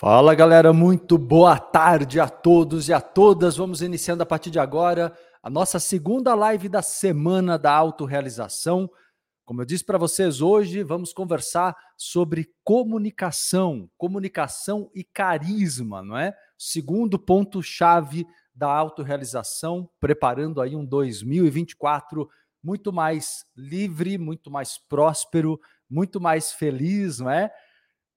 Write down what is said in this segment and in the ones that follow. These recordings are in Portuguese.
Fala galera, muito boa tarde a todos e a todas. Vamos iniciando a partir de agora a nossa segunda live da semana da autorrealização. Como eu disse para vocês hoje, vamos conversar sobre comunicação, comunicação e carisma, não é? Segundo ponto chave da autorrealização, preparando aí um 2024 muito mais livre, muito mais próspero, muito mais feliz, não é?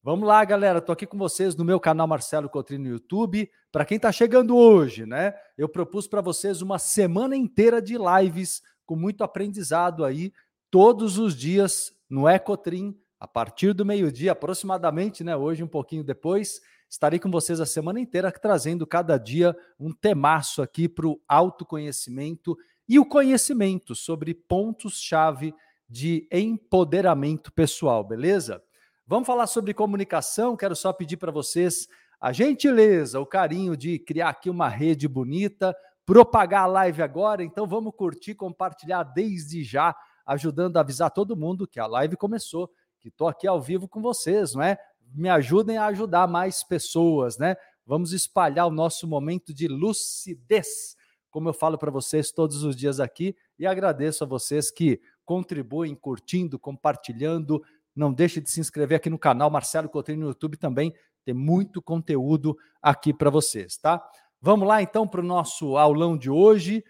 Vamos lá, galera. Estou aqui com vocês no meu canal Marcelo Cotrino no YouTube. Para quem está chegando hoje, né? Eu propus para vocês uma semana inteira de lives com muito aprendizado aí, todos os dias no Ecotrim, a partir do meio-dia, aproximadamente, né? Hoje, um pouquinho depois, estarei com vocês a semana inteira trazendo cada dia um temaço aqui para o autoconhecimento e o conhecimento sobre pontos-chave de empoderamento pessoal, beleza? Vamos falar sobre comunicação. Quero só pedir para vocês a gentileza, o carinho de criar aqui uma rede bonita, propagar a live agora. Então vamos curtir, compartilhar desde já, ajudando a avisar todo mundo que a live começou, que estou aqui ao vivo com vocês, não é? Me ajudem a ajudar mais pessoas, né? Vamos espalhar o nosso momento de lucidez, como eu falo para vocês todos os dias aqui, e agradeço a vocês que contribuem curtindo, compartilhando, não deixe de se inscrever aqui no canal Marcelo Coutinho no YouTube também. Tem muito conteúdo aqui para vocês, tá? Vamos lá então para o nosso aulão de hoje.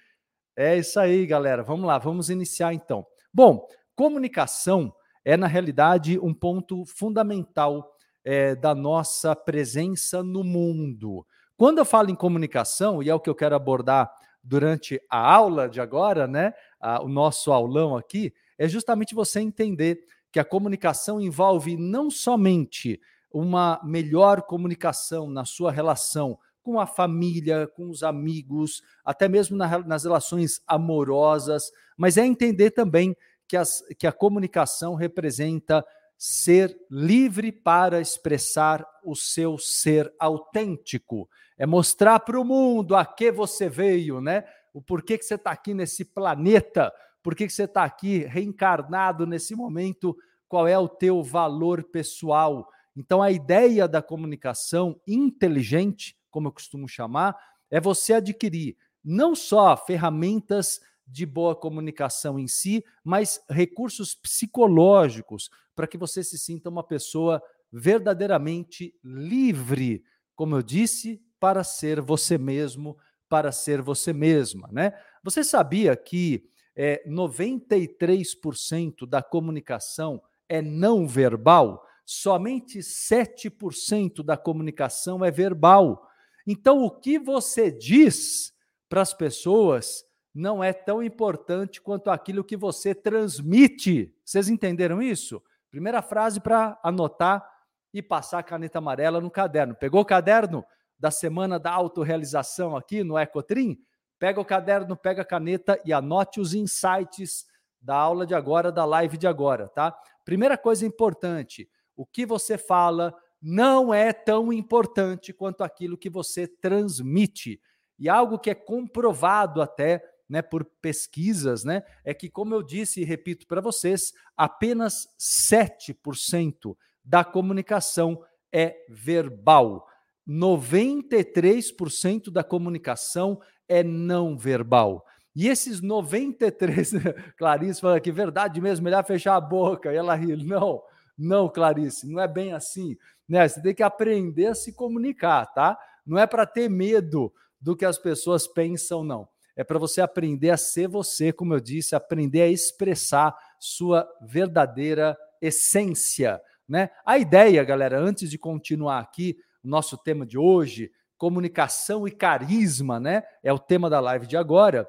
É isso aí, galera. Vamos lá, vamos iniciar então. Bom, comunicação é na realidade um ponto fundamental é, da nossa presença no mundo. Quando eu falo em comunicação, e é o que eu quero abordar durante a aula de agora, né? A, o nosso aulão aqui, é justamente você entender que a comunicação envolve não somente uma melhor comunicação na sua relação com a família, com os amigos, até mesmo na, nas relações amorosas, mas é entender também que, as, que a comunicação representa ser livre para expressar o seu ser autêntico. É mostrar para o mundo a que você veio, né? O porquê que você está aqui nesse planeta, por que, que você está aqui reencarnado nesse momento? Qual é o teu valor pessoal? Então, a ideia da comunicação inteligente, como eu costumo chamar, é você adquirir não só ferramentas de boa comunicação em si, mas recursos psicológicos para que você se sinta uma pessoa verdadeiramente livre, como eu disse, para ser você mesmo, para ser você mesma, né? Você sabia que é, 93% da comunicação é não verbal, somente 7% da comunicação é verbal. Então, o que você diz para as pessoas não é tão importante quanto aquilo que você transmite. Vocês entenderam isso? Primeira frase para anotar e passar a caneta amarela no caderno. Pegou o caderno da semana da autorrealização aqui no Ecotrim? Pega o caderno, pega a caneta e anote os insights da aula de agora, da live de agora, tá? Primeira coisa importante: o que você fala não é tão importante quanto aquilo que você transmite. E algo que é comprovado até né, por pesquisas, né, é que, como eu disse e repito para vocês, apenas 7% da comunicação é verbal. 93% da comunicação é não verbal. E esses 93, Clarice fala que verdade mesmo, melhor fechar a boca. E ela ri, não, não, Clarice, não é bem assim. Né? Você tem que aprender a se comunicar, tá? Não é para ter medo do que as pessoas pensam, não. É para você aprender a ser você, como eu disse, aprender a expressar sua verdadeira essência, né? A ideia, galera, antes de continuar aqui, o nosso tema de hoje, comunicação e carisma, né? É o tema da live de agora.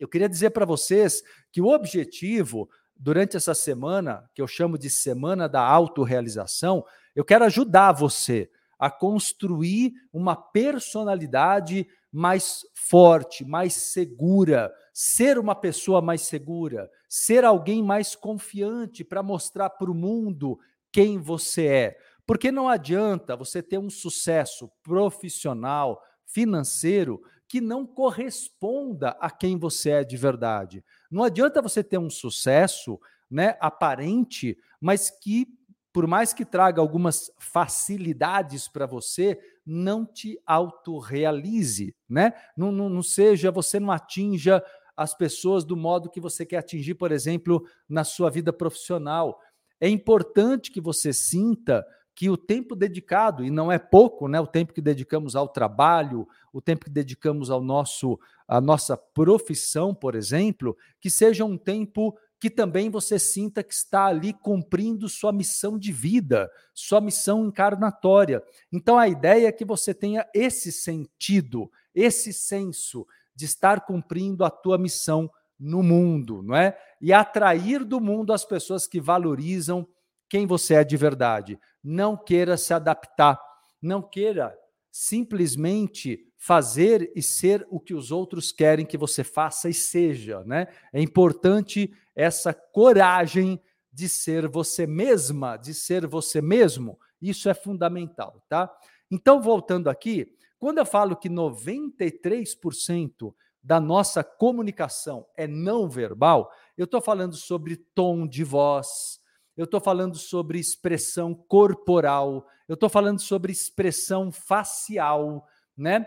Eu queria dizer para vocês que o objetivo durante essa semana, que eu chamo de semana da autorrealização, eu quero ajudar você a construir uma personalidade mais forte, mais segura, ser uma pessoa mais segura, ser alguém mais confiante para mostrar para o mundo quem você é. Porque não adianta você ter um sucesso profissional, financeiro, que não corresponda a quem você é de verdade. Não adianta você ter um sucesso, né, aparente, mas que por mais que traga algumas facilidades para você, não te autorrealize, né? Não, não, não seja, você não atinja as pessoas do modo que você quer atingir, por exemplo, na sua vida profissional. É importante que você sinta que o tempo dedicado, e não é pouco, né, o tempo que dedicamos ao trabalho, o tempo que dedicamos ao nosso à nossa profissão, por exemplo, que seja um tempo que também você sinta que está ali cumprindo sua missão de vida, sua missão encarnatória. Então a ideia é que você tenha esse sentido, esse senso de estar cumprindo a tua missão no mundo, não é? E atrair do mundo as pessoas que valorizam quem você é de verdade. Não queira se adaptar, não queira simplesmente fazer e ser o que os outros querem que você faça e seja, né? É importante essa coragem de ser você mesma, de ser você mesmo. Isso é fundamental, tá? Então, voltando aqui, quando eu falo que 93% da nossa comunicação é não verbal, eu estou falando sobre tom de voz, eu estou falando sobre expressão corporal, eu estou falando sobre expressão facial, né?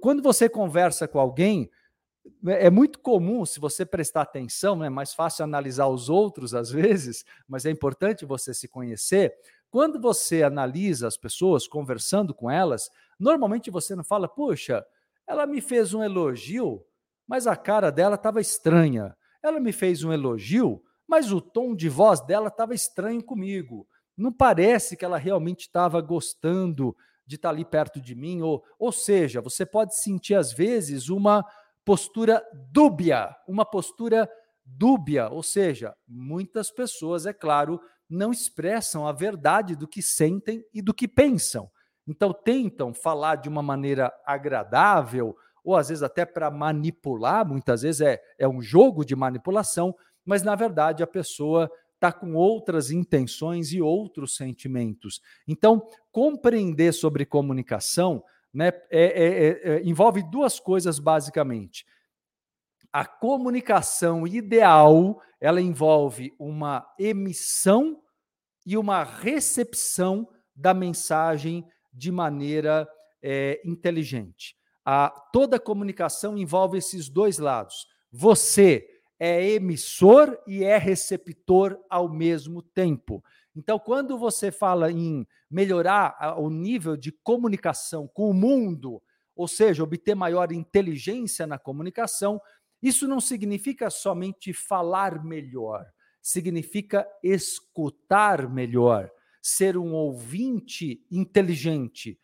Quando você conversa com alguém, é, é muito comum, se você prestar atenção, é mais fácil analisar os outros às vezes, mas é importante você se conhecer. Quando você analisa as pessoas, conversando com elas, normalmente você não fala, puxa, ela me fez um elogio, mas a cara dela estava estranha. Ela me fez um elogio, mas o tom de voz dela estava estranho comigo. Não parece que ela realmente estava gostando de estar tá ali perto de mim. Ou, ou seja, você pode sentir, às vezes, uma postura dúbia, uma postura dúbia. Ou seja, muitas pessoas, é claro, não expressam a verdade do que sentem e do que pensam. Então, tentam falar de uma maneira agradável, ou às vezes até para manipular, muitas vezes é, é um jogo de manipulação, mas na verdade a pessoa está com outras intenções e outros sentimentos. Então, compreender sobre comunicação né, é, é, é, é envolve duas coisas basicamente. A comunicação ideal ela envolve uma emissão e uma recepção da mensagem de maneira é, inteligente. A, toda comunicação envolve esses dois lados. Você é emissor e é receptor ao mesmo tempo. Então, quando você fala em melhorar o nível de comunicação com o mundo, ou seja, obter maior inteligência na comunicação, isso não significa somente falar melhor, significa escutar melhor, ser um ouvinte inteligente.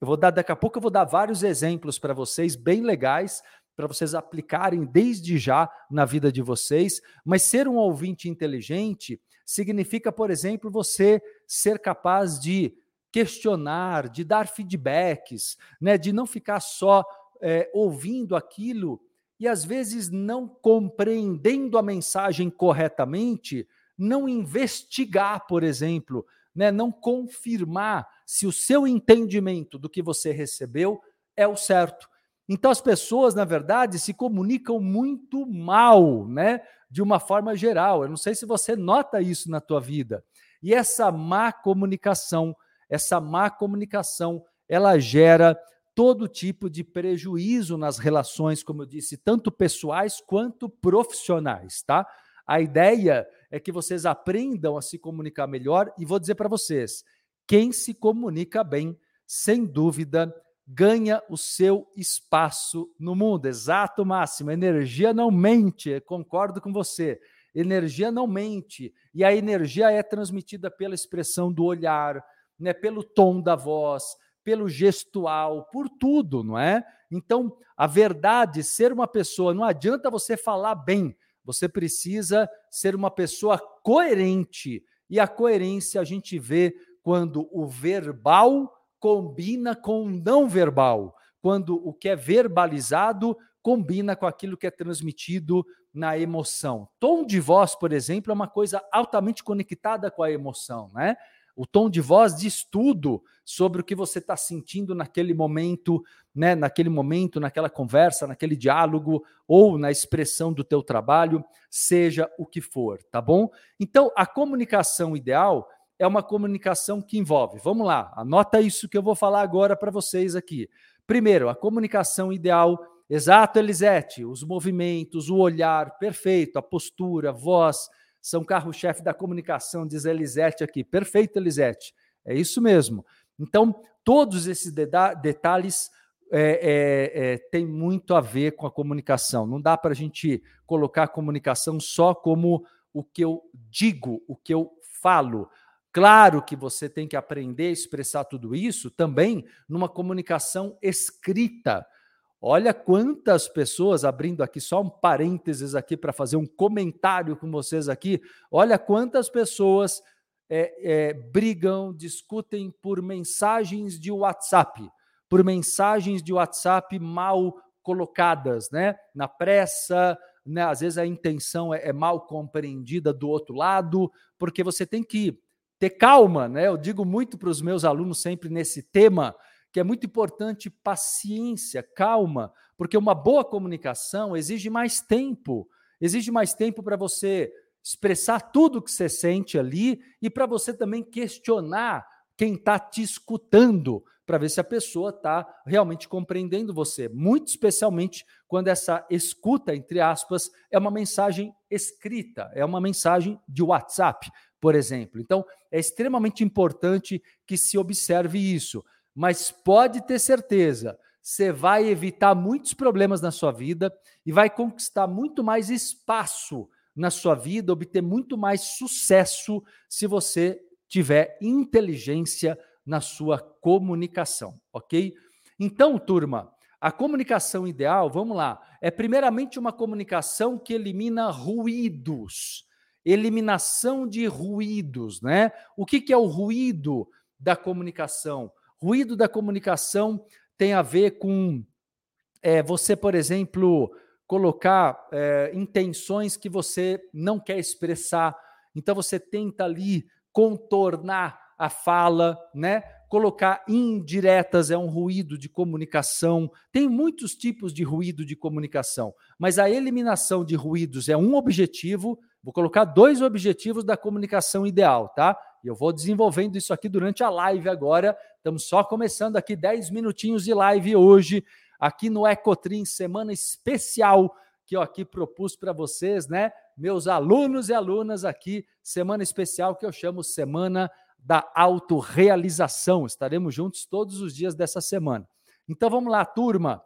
Eu vou dar daqui a pouco eu vou dar vários exemplos para vocês bem legais para vocês aplicarem desde já na vida de vocês. Mas ser um ouvinte inteligente significa, por exemplo, você ser capaz de questionar, de dar feedbacks, né, de não ficar só é, ouvindo aquilo e às vezes não compreendendo a mensagem corretamente, não investigar, por exemplo, né, não confirmar se o seu entendimento do que você recebeu é o certo. Então as pessoas, na verdade, se comunicam muito mal, né? De uma forma geral. Eu não sei se você nota isso na tua vida. E essa má comunicação, essa má comunicação, ela gera todo tipo de prejuízo nas relações, como eu disse, tanto pessoais quanto profissionais, tá? A ideia é que vocês aprendam a se comunicar melhor e vou dizer para vocês, quem se comunica bem, sem dúvida, ganha o seu espaço no mundo. Exato, Máximo. Energia não mente, concordo com você. Energia não mente. E a energia é transmitida pela expressão do olhar, né, pelo tom da voz, pelo gestual, por tudo, não é? Então, a verdade, ser uma pessoa, não adianta você falar bem, você precisa ser uma pessoa coerente. E a coerência a gente vê quando o verbal combina com o não verbal, quando o que é verbalizado combina com aquilo que é transmitido na emoção. Tom de voz, por exemplo, é uma coisa altamente conectada com a emoção, né? O tom de voz diz tudo sobre o que você está sentindo naquele momento, né? Naquele momento, naquela conversa, naquele diálogo ou na expressão do teu trabalho, seja o que for, tá bom? Então, a comunicação ideal é uma comunicação que envolve. Vamos lá, anota isso que eu vou falar agora para vocês aqui. Primeiro, a comunicação ideal. Exato, Elisete, os movimentos, o olhar, perfeito, a postura, voz, são carro-chefe da comunicação, diz Elisete aqui. Perfeito, Elisete. É isso mesmo. Então, todos esses detalhes é, é, é, têm muito a ver com a comunicação. Não dá para a gente colocar a comunicação só como o que eu digo, o que eu falo. Claro que você tem que aprender a expressar tudo isso também numa comunicação escrita. Olha quantas pessoas, abrindo aqui só um parênteses aqui para fazer um comentário com vocês aqui, olha quantas pessoas é, é, brigam, discutem por mensagens de WhatsApp, por mensagens de WhatsApp mal colocadas, né? Na pressa, né? às vezes a intenção é, é mal compreendida do outro lado, porque você tem que ter calma, né? Eu digo muito para os meus alunos sempre nesse tema que é muito importante paciência, calma, porque uma boa comunicação exige mais tempo, exige mais tempo para você expressar tudo que você sente ali e para você também questionar quem está te escutando, para ver se a pessoa está realmente compreendendo você. Muito especialmente quando essa escuta, entre aspas, é uma mensagem escrita, é uma mensagem de WhatsApp, por exemplo. Então, é extremamente importante que se observe isso mas pode ter certeza, você vai evitar muitos problemas na sua vida e vai conquistar muito mais espaço na sua vida, obter muito mais sucesso se você tiver inteligência na sua comunicação, ok? Então, turma, a comunicação ideal, vamos lá, é primeiramente uma comunicação que elimina ruídos, eliminação de ruídos, né? O que, que é o ruído da comunicação? Ruído da comunicação tem a ver com é, você, por exemplo, colocar é, intenções que você não quer expressar. Então você tenta ali contornar a fala, né? Colocar indiretas é um ruído de comunicação. Tem muitos tipos de ruído de comunicação, mas a eliminação de ruídos é um objetivo. Vou colocar dois objetivos da comunicação ideal, tá? E eu vou desenvolvendo isso aqui durante a live agora. Estamos só começando aqui 10 minutinhos de live hoje, aqui no Ecotrim, semana especial que eu aqui propus para vocês, né? Meus alunos e alunas aqui, semana especial que eu chamo Semana da Autorrealização. Estaremos juntos todos os dias dessa semana. Então vamos lá, turma.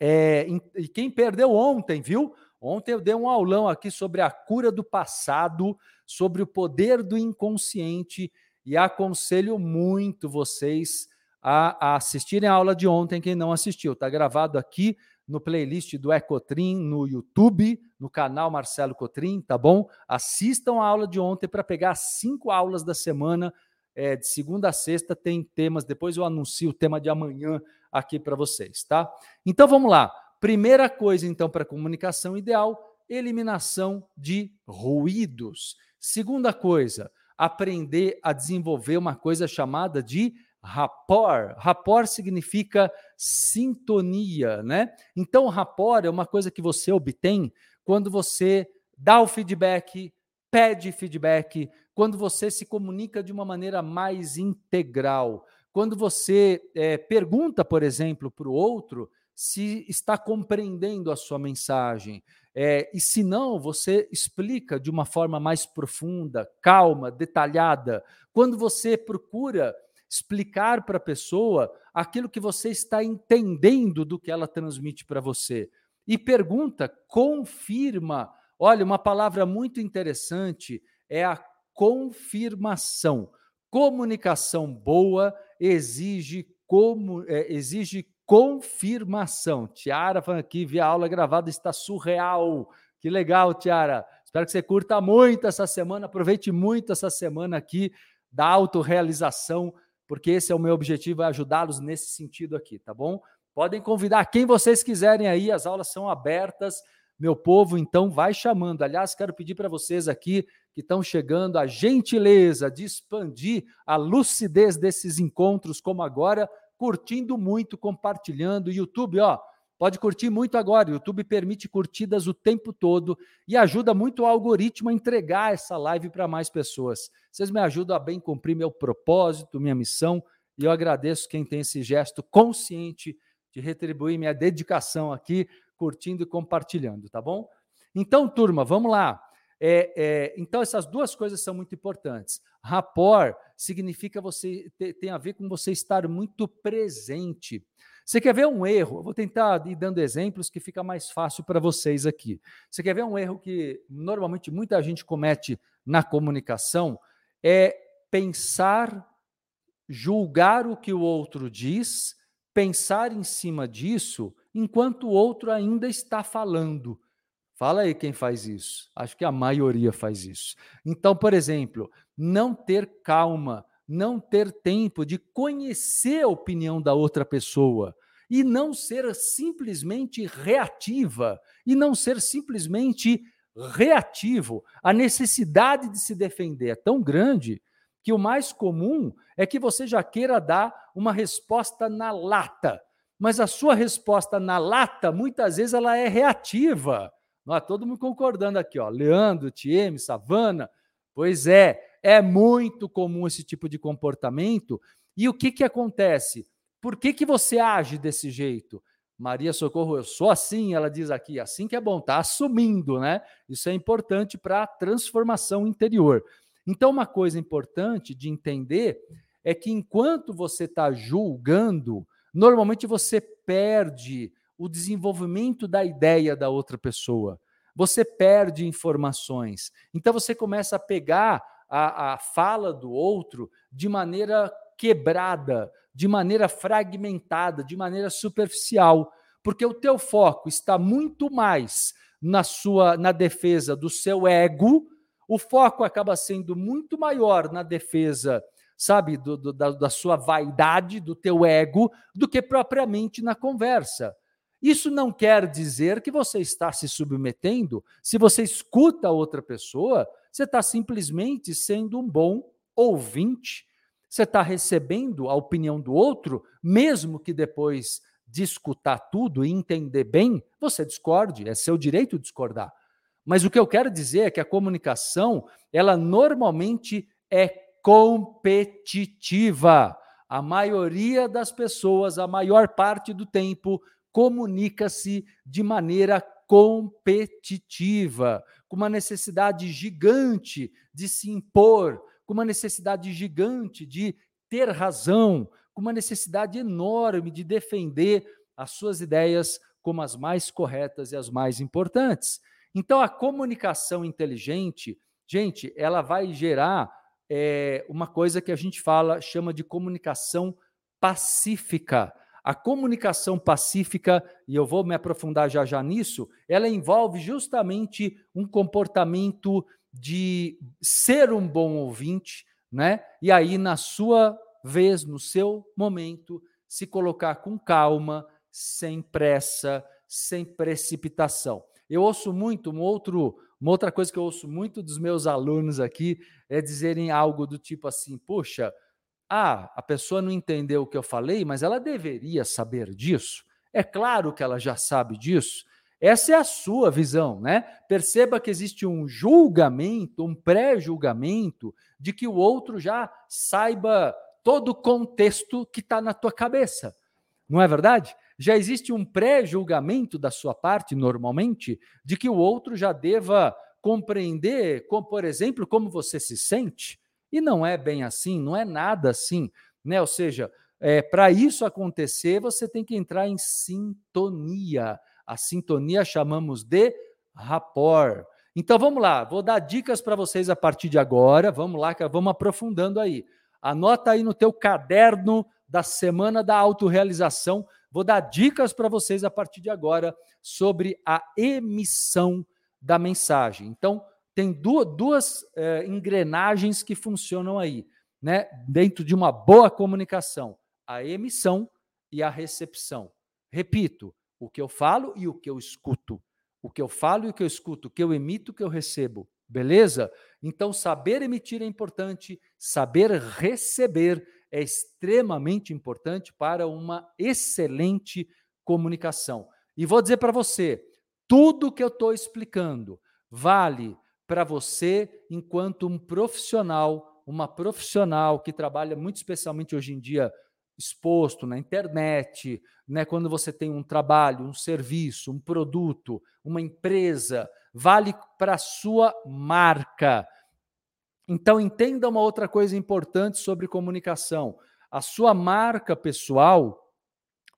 É, e quem perdeu ontem, viu? Ontem eu dei um aulão aqui sobre a cura do passado, sobre o poder do inconsciente e aconselho muito vocês a, a assistirem a aula de ontem, quem não assistiu. Está gravado aqui no playlist do Ecotrim, no YouTube, no canal Marcelo Cotrim, tá bom? Assistam a aula de ontem para pegar cinco aulas da semana, é, de segunda a sexta, tem temas, depois eu anuncio o tema de amanhã aqui para vocês, tá? Então vamos lá. Primeira coisa, então, para comunicação ideal, eliminação de ruídos. Segunda coisa, aprender a desenvolver uma coisa chamada de rapport. Rapport significa sintonia, né? Então, rapport é uma coisa que você obtém quando você dá o feedback, pede feedback, quando você se comunica de uma maneira mais integral, quando você é, pergunta, por exemplo, para o outro se está compreendendo a sua mensagem. É, e se não, você explica de uma forma mais profunda, calma, detalhada. Quando você procura explicar para a pessoa aquilo que você está entendendo do que ela transmite para você. E pergunta, confirma. Olha, uma palavra muito interessante é a confirmação. Comunicação boa exige como é, exige confirmação. Tiara falando aqui, via aula gravada, está surreal. Que legal, Tiara. Espero que você curta muito essa semana, aproveite muito essa semana aqui da autorrealização, porque esse é o meu objetivo, é ajudá-los nesse sentido aqui, tá bom? Podem convidar quem vocês quiserem aí, as aulas são abertas. Meu povo, então, vai chamando. Aliás, quero pedir para vocês aqui que estão chegando a gentileza de expandir a lucidez desses encontros, como agora, curtindo muito, compartilhando. YouTube, ó, Pode curtir muito agora. YouTube permite curtidas o tempo todo e ajuda muito o algoritmo a entregar essa live para mais pessoas. Vocês me ajudam a bem cumprir meu propósito, minha missão, e eu agradeço quem tem esse gesto consciente de retribuir minha dedicação aqui, curtindo e compartilhando, tá bom? Então, turma, vamos lá. É, é, então, essas duas coisas são muito importantes. Rapport significa você tem a ver com você estar muito presente. Você quer ver um erro? Eu vou tentar ir dando exemplos que fica mais fácil para vocês aqui. Você quer ver um erro que normalmente muita gente comete na comunicação? É pensar, julgar o que o outro diz, pensar em cima disso enquanto o outro ainda está falando. Fala aí quem faz isso. Acho que a maioria faz isso. Então, por exemplo, não ter calma, não ter tempo de conhecer a opinião da outra pessoa e não ser simplesmente reativa e não ser simplesmente reativo. A necessidade de se defender é tão grande que o mais comum é que você já queira dar uma resposta na lata. Mas a sua resposta na lata, muitas vezes, ela é reativa. Todo mundo concordando aqui, ó. Leandro, Tieme, Savana. Pois é, é muito comum esse tipo de comportamento. E o que, que acontece? Por que, que você age desse jeito? Maria Socorro, eu sou assim, ela diz aqui, assim que é bom, tá assumindo, né? Isso é importante para a transformação interior. Então, uma coisa importante de entender é que enquanto você está julgando, normalmente você perde o desenvolvimento da ideia da outra pessoa. Você perde informações. Então você começa a pegar a, a fala do outro de maneira quebrada, de maneira fragmentada, de maneira superficial, porque o teu foco está muito mais na sua na defesa do seu ego, o foco acaba sendo muito maior na defesa, sabe, do, do, da, da sua vaidade, do teu ego, do que propriamente na conversa. Isso não quer dizer que você está se submetendo. Se você escuta outra pessoa, você está simplesmente sendo um bom ouvinte. Você está recebendo a opinião do outro, mesmo que depois de escutar tudo e entender bem, você discorde, é seu direito discordar. Mas o que eu quero dizer é que a comunicação, ela normalmente é competitiva. A maioria das pessoas, a maior parte do tempo, comunica-se de maneira competitiva, com uma necessidade gigante de se impor, com uma necessidade gigante de ter razão, com uma necessidade enorme de defender as suas ideias como as mais corretas e as mais importantes. Então, a comunicação inteligente, gente, ela vai gerar é, uma coisa que a gente fala, chama de comunicação pacífica. A comunicação pacífica, e eu vou me aprofundar já já nisso, ela envolve justamente um comportamento de ser um bom ouvinte, né? E aí, na sua vez, no seu momento, se colocar com calma, sem pressa, sem precipitação. Eu ouço muito, um outro, uma outra coisa que eu ouço muito dos meus alunos aqui é dizerem algo do tipo assim: puxa, ah, a pessoa não entendeu o que eu falei, mas ela deveria saber disso. É claro que ela já sabe disso. Essa é a sua visão, né? Perceba que existe um julgamento, um pré-julgamento de que o outro já saiba todo o contexto que está na tua cabeça. Não é verdade? Já existe um pré-julgamento da sua parte, normalmente, de que o outro já deva compreender, como, por exemplo, como você se sente. E não é bem assim, não é nada assim, né? Ou seja, é, para isso acontecer, você tem que entrar em sintonia. A sintonia chamamos de rapport. Então vamos lá, vou dar dicas para vocês a partir de agora. Vamos lá, vamos aprofundando aí. Anota aí no teu caderno da semana da autorrealização. Vou dar dicas para vocês a partir de agora sobre a emissão da mensagem. Então, tem duas, duas é, engrenagens que funcionam aí, né? Dentro de uma boa comunicação: a emissão e a recepção. Repito, o que eu falo e o que eu escuto. O que eu falo e o que eu escuto, o que eu emito o que eu recebo. Beleza? Então, saber emitir é importante, saber receber é extremamente importante para uma excelente comunicação. E vou dizer para você, tudo que eu estou explicando vale para você enquanto um profissional, uma profissional que trabalha muito especialmente hoje em dia exposto na internet, né, quando você tem um trabalho, um serviço, um produto, uma empresa, vale para a sua marca. Então entenda uma outra coisa importante sobre comunicação. A sua marca pessoal,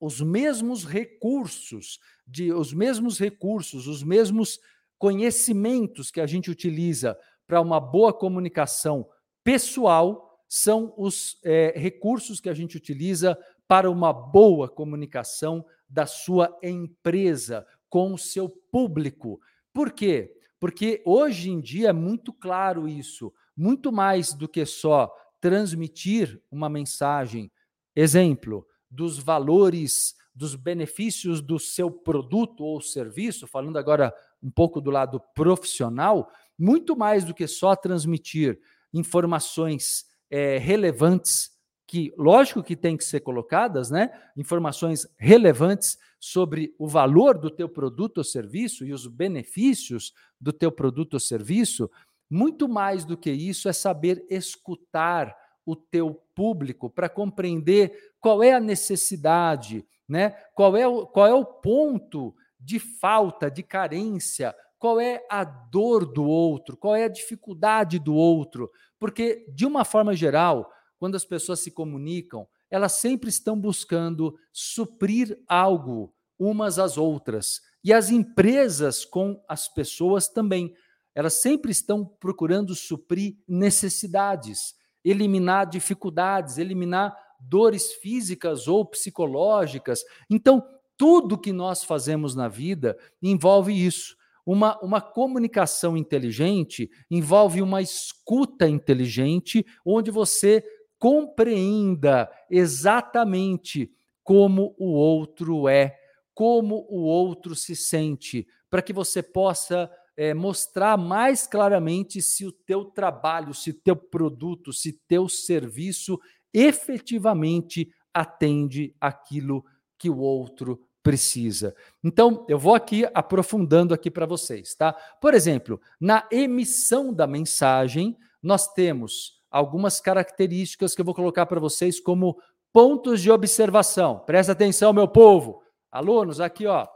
os mesmos recursos, de os mesmos recursos, os mesmos conhecimentos que a gente utiliza para uma boa comunicação pessoal são os é, recursos que a gente utiliza para uma boa comunicação da sua empresa com o seu público. Por quê? Porque hoje em dia é muito claro isso, muito mais do que só transmitir uma mensagem, exemplo, dos valores, dos benefícios do seu produto ou serviço, falando agora um pouco do lado profissional, muito mais do que só transmitir informações é, relevantes, que lógico que tem que ser colocadas, né? Informações relevantes sobre o valor do teu produto ou serviço e os benefícios do teu produto ou serviço. Muito mais do que isso é saber escutar o teu público para compreender qual é a necessidade, né? Qual é o, qual é o ponto de falta, de carência, qual é a dor do outro, qual é a dificuldade do outro, porque, de uma forma geral, quando as pessoas se comunicam, elas sempre estão buscando suprir algo umas às outras. E as empresas com as pessoas também. Elas sempre estão procurando suprir necessidades, eliminar dificuldades, eliminar dores físicas ou psicológicas. Então, tudo que nós fazemos na vida envolve isso. Uma, uma comunicação inteligente envolve uma escuta inteligente, onde você compreenda exatamente como o outro é, como o outro se sente, para que você possa é, mostrar mais claramente se o teu trabalho, se teu produto, se teu serviço efetivamente atende aquilo que o outro precisa. Então, eu vou aqui aprofundando aqui para vocês, tá? Por exemplo, na emissão da mensagem, nós temos algumas características que eu vou colocar para vocês como pontos de observação. Presta atenção, meu povo. Alunos, aqui, ó.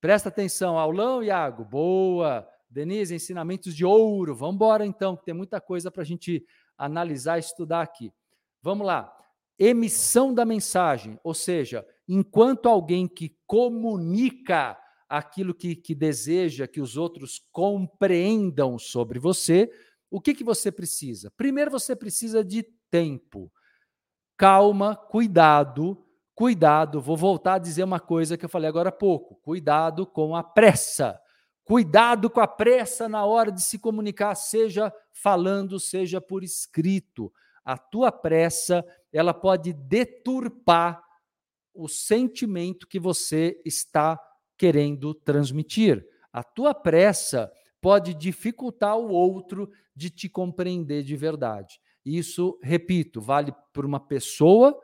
Presta atenção. Aulão, Iago. Boa. Denise, ensinamentos de ouro. Vamos embora, então, que tem muita coisa para a gente analisar e estudar aqui. Vamos lá. Emissão da mensagem, ou seja, enquanto alguém que comunica aquilo que, que deseja que os outros compreendam sobre você, o que, que você precisa? Primeiro, você precisa de tempo. Calma, cuidado, cuidado. Vou voltar a dizer uma coisa que eu falei agora há pouco: cuidado com a pressa. Cuidado com a pressa na hora de se comunicar, seja falando, seja por escrito. A tua pressa, ela pode deturpar o sentimento que você está querendo transmitir. A tua pressa pode dificultar o outro de te compreender de verdade. Isso, repito, vale por uma pessoa,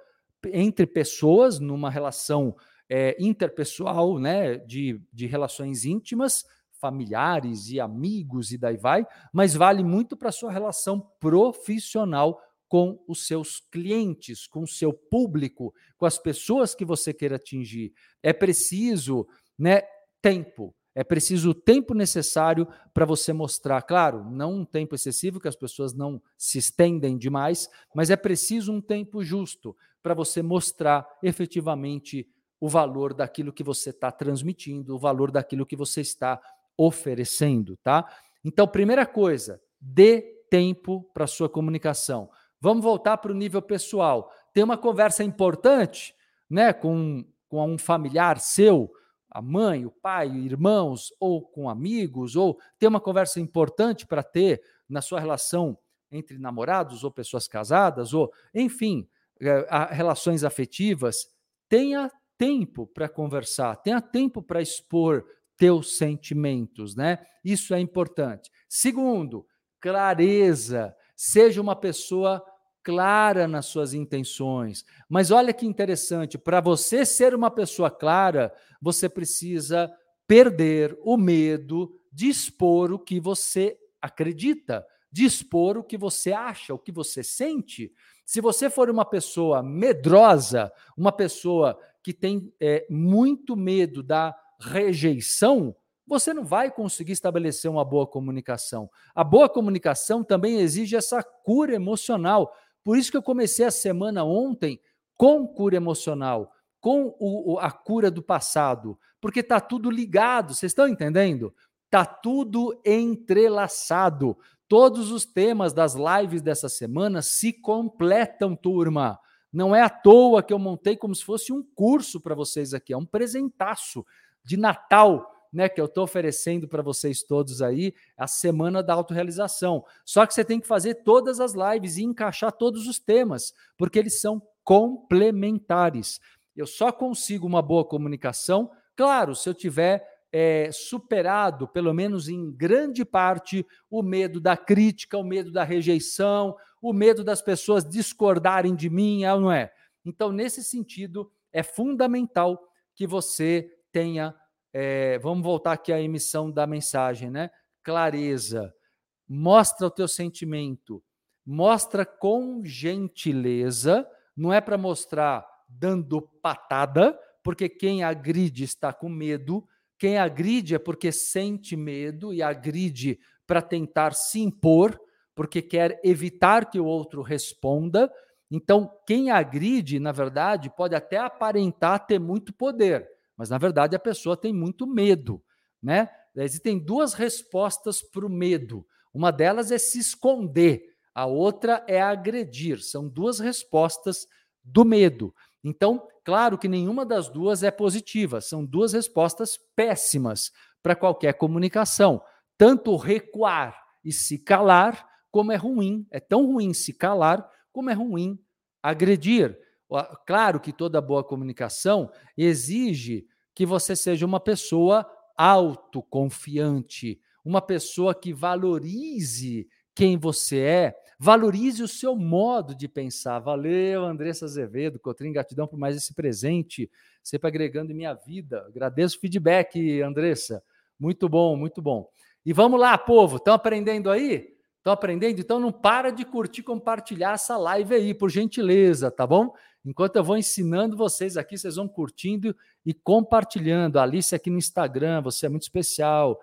entre pessoas, numa relação é, interpessoal, né, de, de relações íntimas, familiares e amigos e daí vai, mas vale muito para a sua relação profissional com os seus clientes, com o seu público, com as pessoas que você queira atingir. É preciso, né, tempo. É preciso o tempo necessário para você mostrar, claro, não um tempo excessivo que as pessoas não se estendem demais, mas é preciso um tempo justo para você mostrar efetivamente o valor daquilo que você está transmitindo, o valor daquilo que você está oferecendo, tá? Então, primeira coisa, dê tempo para sua comunicação. Vamos voltar para o nível pessoal. Tem uma conversa importante, né, com, com um familiar seu, a mãe, o pai, irmãos, ou com amigos, ou tem uma conversa importante para ter na sua relação entre namorados ou pessoas casadas, ou, enfim, eh, relações afetivas, tenha tempo para conversar, tenha tempo para expor teus sentimentos, né? Isso é importante. Segundo, clareza. Seja uma pessoa clara nas suas intenções. Mas olha que interessante, para você ser uma pessoa clara, você precisa perder o medo de expor o que você acredita, de expor o que você acha, o que você sente. Se você for uma pessoa medrosa, uma pessoa que tem é, muito medo da rejeição, você não vai conseguir estabelecer uma boa comunicação. A boa comunicação também exige essa cura emocional. Por isso que eu comecei a semana ontem com cura emocional, com o, a cura do passado, porque está tudo ligado, vocês estão entendendo? Está tudo entrelaçado. Todos os temas das lives dessa semana se completam, turma. Não é à toa que eu montei como se fosse um curso para vocês aqui, é um presentaço de Natal né, que eu estou oferecendo para vocês todos aí, a semana da autorrealização. Só que você tem que fazer todas as lives e encaixar todos os temas, porque eles são complementares. Eu só consigo uma boa comunicação, claro, se eu tiver é, superado, pelo menos em grande parte, o medo da crítica, o medo da rejeição, o medo das pessoas discordarem de mim, é ou não é? Então, nesse sentido, é fundamental que você tenha é, vamos voltar aqui à emissão da mensagem, né? Clareza, mostra o teu sentimento, mostra com gentileza, não é para mostrar dando patada, porque quem agride está com medo, quem agride é porque sente medo e agride para tentar se impor, porque quer evitar que o outro responda. Então, quem agride, na verdade, pode até aparentar ter muito poder, mas na verdade a pessoa tem muito medo, né? Existem duas respostas para o medo. Uma delas é se esconder, a outra é agredir. São duas respostas do medo. Então, claro que nenhuma das duas é positiva, são duas respostas péssimas para qualquer comunicação. Tanto recuar e se calar, como é ruim, é tão ruim se calar, como é ruim agredir. Claro que toda boa comunicação exige que você seja uma pessoa autoconfiante, uma pessoa que valorize quem você é, valorize o seu modo de pensar. Valeu, Andressa Azevedo, Cotrim Gatidão, por mais esse presente, sempre agregando em minha vida. Agradeço o feedback, Andressa. Muito bom, muito bom. E vamos lá, povo, estão aprendendo aí? Estão aprendendo? Então não para de curtir, compartilhar essa live aí, por gentileza, tá bom? Enquanto eu vou ensinando vocês aqui, vocês vão curtindo e compartilhando. A Alice aqui no Instagram, você é muito especial.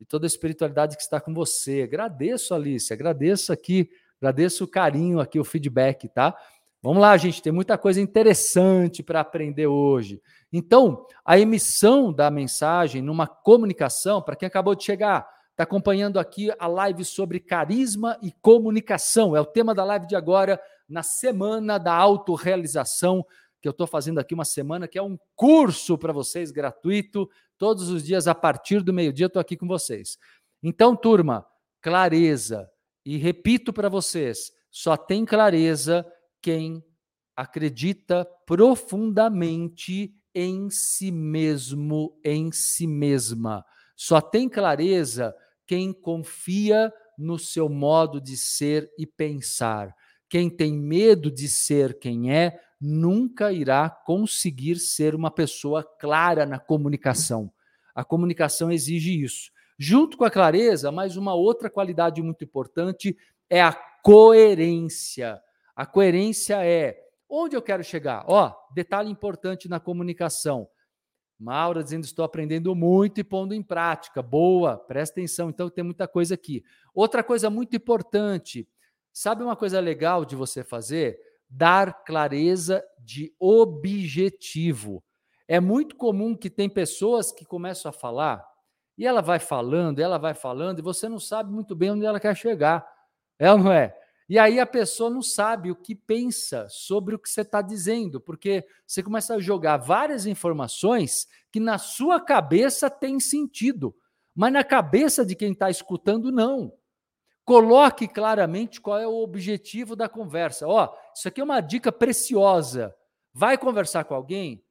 E toda a espiritualidade que está com você. Agradeço, Alice, agradeço aqui, agradeço o carinho aqui, o feedback, tá? Vamos lá, gente, tem muita coisa interessante para aprender hoje. Então, a emissão da mensagem numa comunicação, para quem acabou de chegar, está acompanhando aqui a live sobre carisma e comunicação. É o tema da live de agora na semana da autorrealização, que eu estou fazendo aqui uma semana, que é um curso para vocês gratuito, todos os dias a partir do meio-dia estou aqui com vocês. Então, turma, clareza. E repito para vocês, só tem clareza quem acredita profundamente em si mesmo, em si mesma. Só tem clareza quem confia no seu modo de ser e pensar. Quem tem medo de ser quem é, nunca irá conseguir ser uma pessoa clara na comunicação. A comunicação exige isso. Junto com a clareza, mais uma outra qualidade muito importante é a coerência. A coerência é onde eu quero chegar. Ó, detalhe importante na comunicação. Maura dizendo: estou aprendendo muito e pondo em prática. Boa, presta atenção. Então, tem muita coisa aqui. Outra coisa muito importante Sabe uma coisa legal de você fazer? Dar clareza de objetivo. É muito comum que tem pessoas que começam a falar e ela vai falando, ela vai falando e você não sabe muito bem onde ela quer chegar. É ou não é? E aí a pessoa não sabe o que pensa sobre o que você está dizendo, porque você começa a jogar várias informações que na sua cabeça tem sentido, mas na cabeça de quem está escutando, não. Coloque claramente qual é o objetivo da conversa. Ó, isso aqui é uma dica preciosa. Vai conversar com alguém?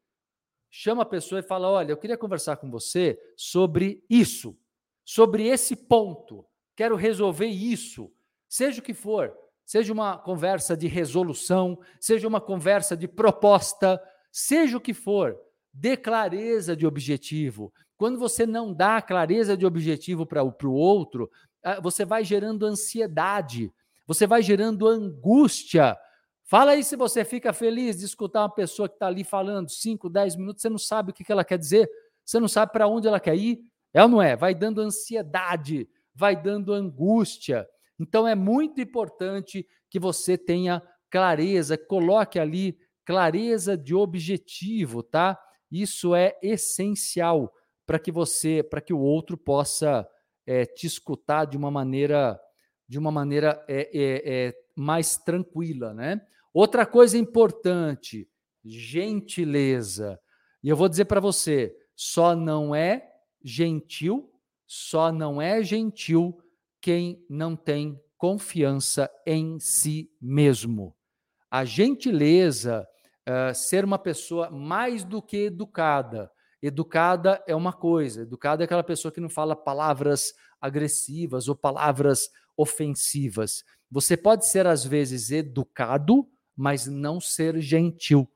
Chama a pessoa e fala: Olha, eu queria conversar com você sobre isso, sobre esse ponto. Quero resolver isso, seja o que for. Seja uma conversa de resolução, seja uma conversa de proposta, seja o que for, dê clareza de objetivo. Quando você não dá clareza de objetivo para o outro, ah, você vai gerando ansiedade, você vai gerando angústia. Fala aí se você fica feliz de escutar uma pessoa que está ali falando 5, 10 minutos, você não sabe o que ela quer dizer, você não sabe para onde ela quer ir. É ou não é? Vai dando ansiedade, vai dando angústia. Então é muito importante que você tenha clareza, coloque ali clareza de objetivo, tá? Isso é essencial para que você, para que o outro possa é, te escutar de uma maneira, de uma maneira é, é, mais tranquila, né? Outra coisa importante, gentileza. E eu vou dizer para você, só não é gentil, só não é gentil quem não tem confiança em si mesmo. A gentileza, uh, ser uma pessoa mais do que educada. Educada é uma coisa, educada é aquela pessoa que não fala palavras agressivas ou palavras ofensivas. Você pode ser, às vezes, educado, mas não ser gentil.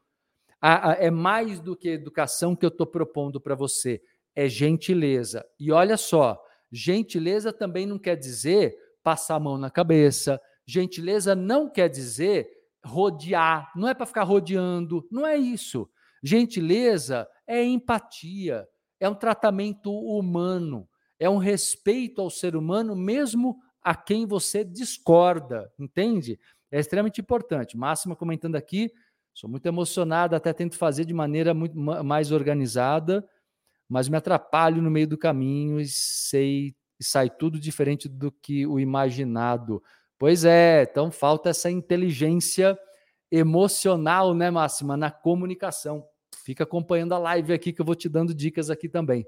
é mais do que educação que eu estou propondo para você é gentileza. E olha só, gentileza também não quer dizer passar a mão na cabeça. Gentileza não quer dizer rodear, não é para ficar rodeando, não é isso. Gentileza é empatia, é um tratamento humano, é um respeito ao ser humano, mesmo a quem você discorda, entende? É extremamente importante. Máxima comentando aqui, sou muito emocionado, até tento fazer de maneira muito mais organizada, mas me atrapalho no meio do caminho e sei e sai tudo diferente do que o imaginado. Pois é, então falta essa inteligência emocional, né, Máxima, na comunicação. Fica acompanhando a live aqui que eu vou te dando dicas aqui também.